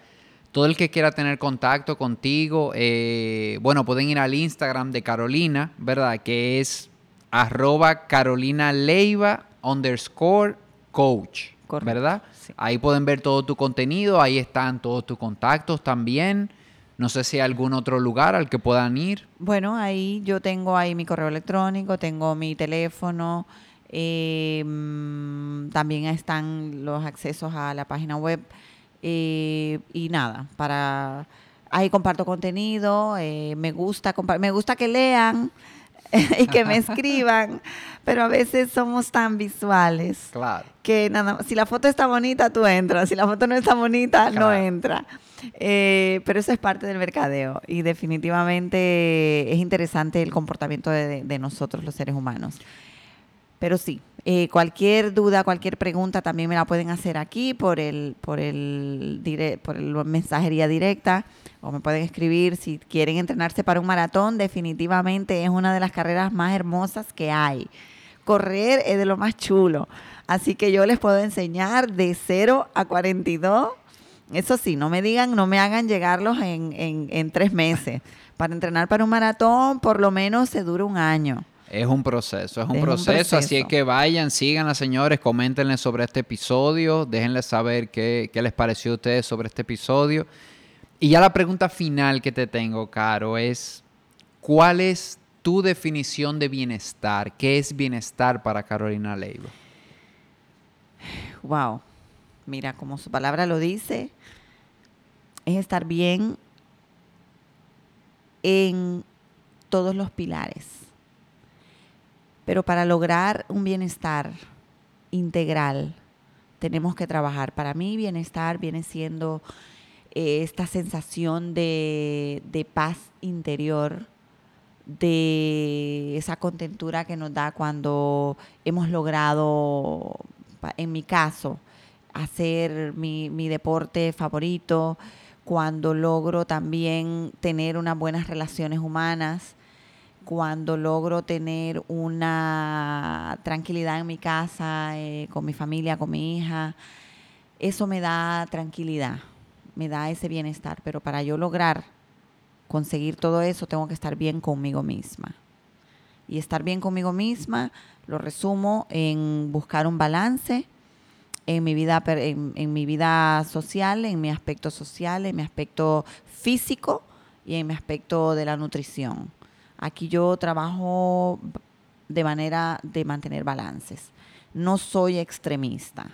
todo el que quiera tener contacto contigo, eh, bueno, pueden ir al Instagram de Carolina, ¿verdad? Que es arroba Carolina Leiva underscore coach, Correcto, ¿verdad? sí. Ahí pueden ver todo tu contenido, ahí están todos tus contactos también. No sé si hay algún otro lugar al que puedan ir. Bueno, ahí yo tengo ahí mi correo electrónico, tengo mi teléfono, eh, mm, también están los accesos a la página web eh, y nada, para ahí comparto contenido, eh, me gusta me gusta que lean y que me escriban, pero a veces somos tan visuales Claro. que nada, si la foto está bonita, tú entras. Si la foto no está bonita, no entra. Eh, pero eso es parte del mercadeo y definitivamente es interesante el comportamiento de, de nosotros los seres humanos. Pero sí, eh, cualquier duda, cualquier pregunta también me la pueden hacer aquí por el, por el, por el mensajería directa o me pueden escribir si quieren entrenarse para un maratón. Definitivamente es una de las carreras más hermosas que hay. Correr es de lo más chulo. Así que yo les puedo enseñar de 0 a 42. Eso sí, no me digan, no me hagan llegarlos en, en, en tres meses. Para entrenar para un maratón, por lo menos se dura un año. Es un proceso, es un, proceso, así es que vayan, sigan a señores, coméntenle sobre este episodio, déjenles saber qué, qué, les pareció a ustedes sobre este episodio. Y ya la pregunta final que te tengo, Caro, es ¿cuál es tu definición de bienestar? ¿Qué es bienestar para Carolina Leiva? Wow, mira, como su palabra lo dice, es estar bien en todos los pilares pero para lograr un bienestar integral, tenemos que trabajar. Para mí, bienestar viene siendo eh, esta sensación de, de paz interior, de esa contentura que nos da cuando hemos logrado, en mi caso, hacer mi, mi, deporte favorito, cuando logro también tener unas buenas relaciones humanas, cuando logro tener una tranquilidad en mi casa, eh, con mi familia, con mi hija, eso me da tranquilidad, me da ese bienestar. Pero para yo lograr conseguir todo eso, tengo que estar bien conmigo misma. Y estar bien conmigo misma lo resumo en buscar un balance en mi vida, en, en mi vida social, en mi aspecto social, en mi aspecto físico y en mi aspecto de la nutrición Aquí yo trabajo de manera de mantener balances. No soy extremista,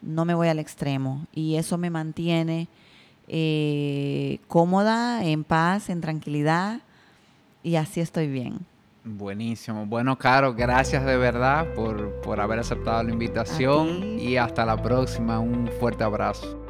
no me voy al extremo y eso me mantiene eh, cómoda, en paz, en tranquilidad y así estoy bien. Buenísimo. Bueno, Caro, gracias de verdad por, por haber aceptado la invitación y hasta la próxima. Un fuerte abrazo.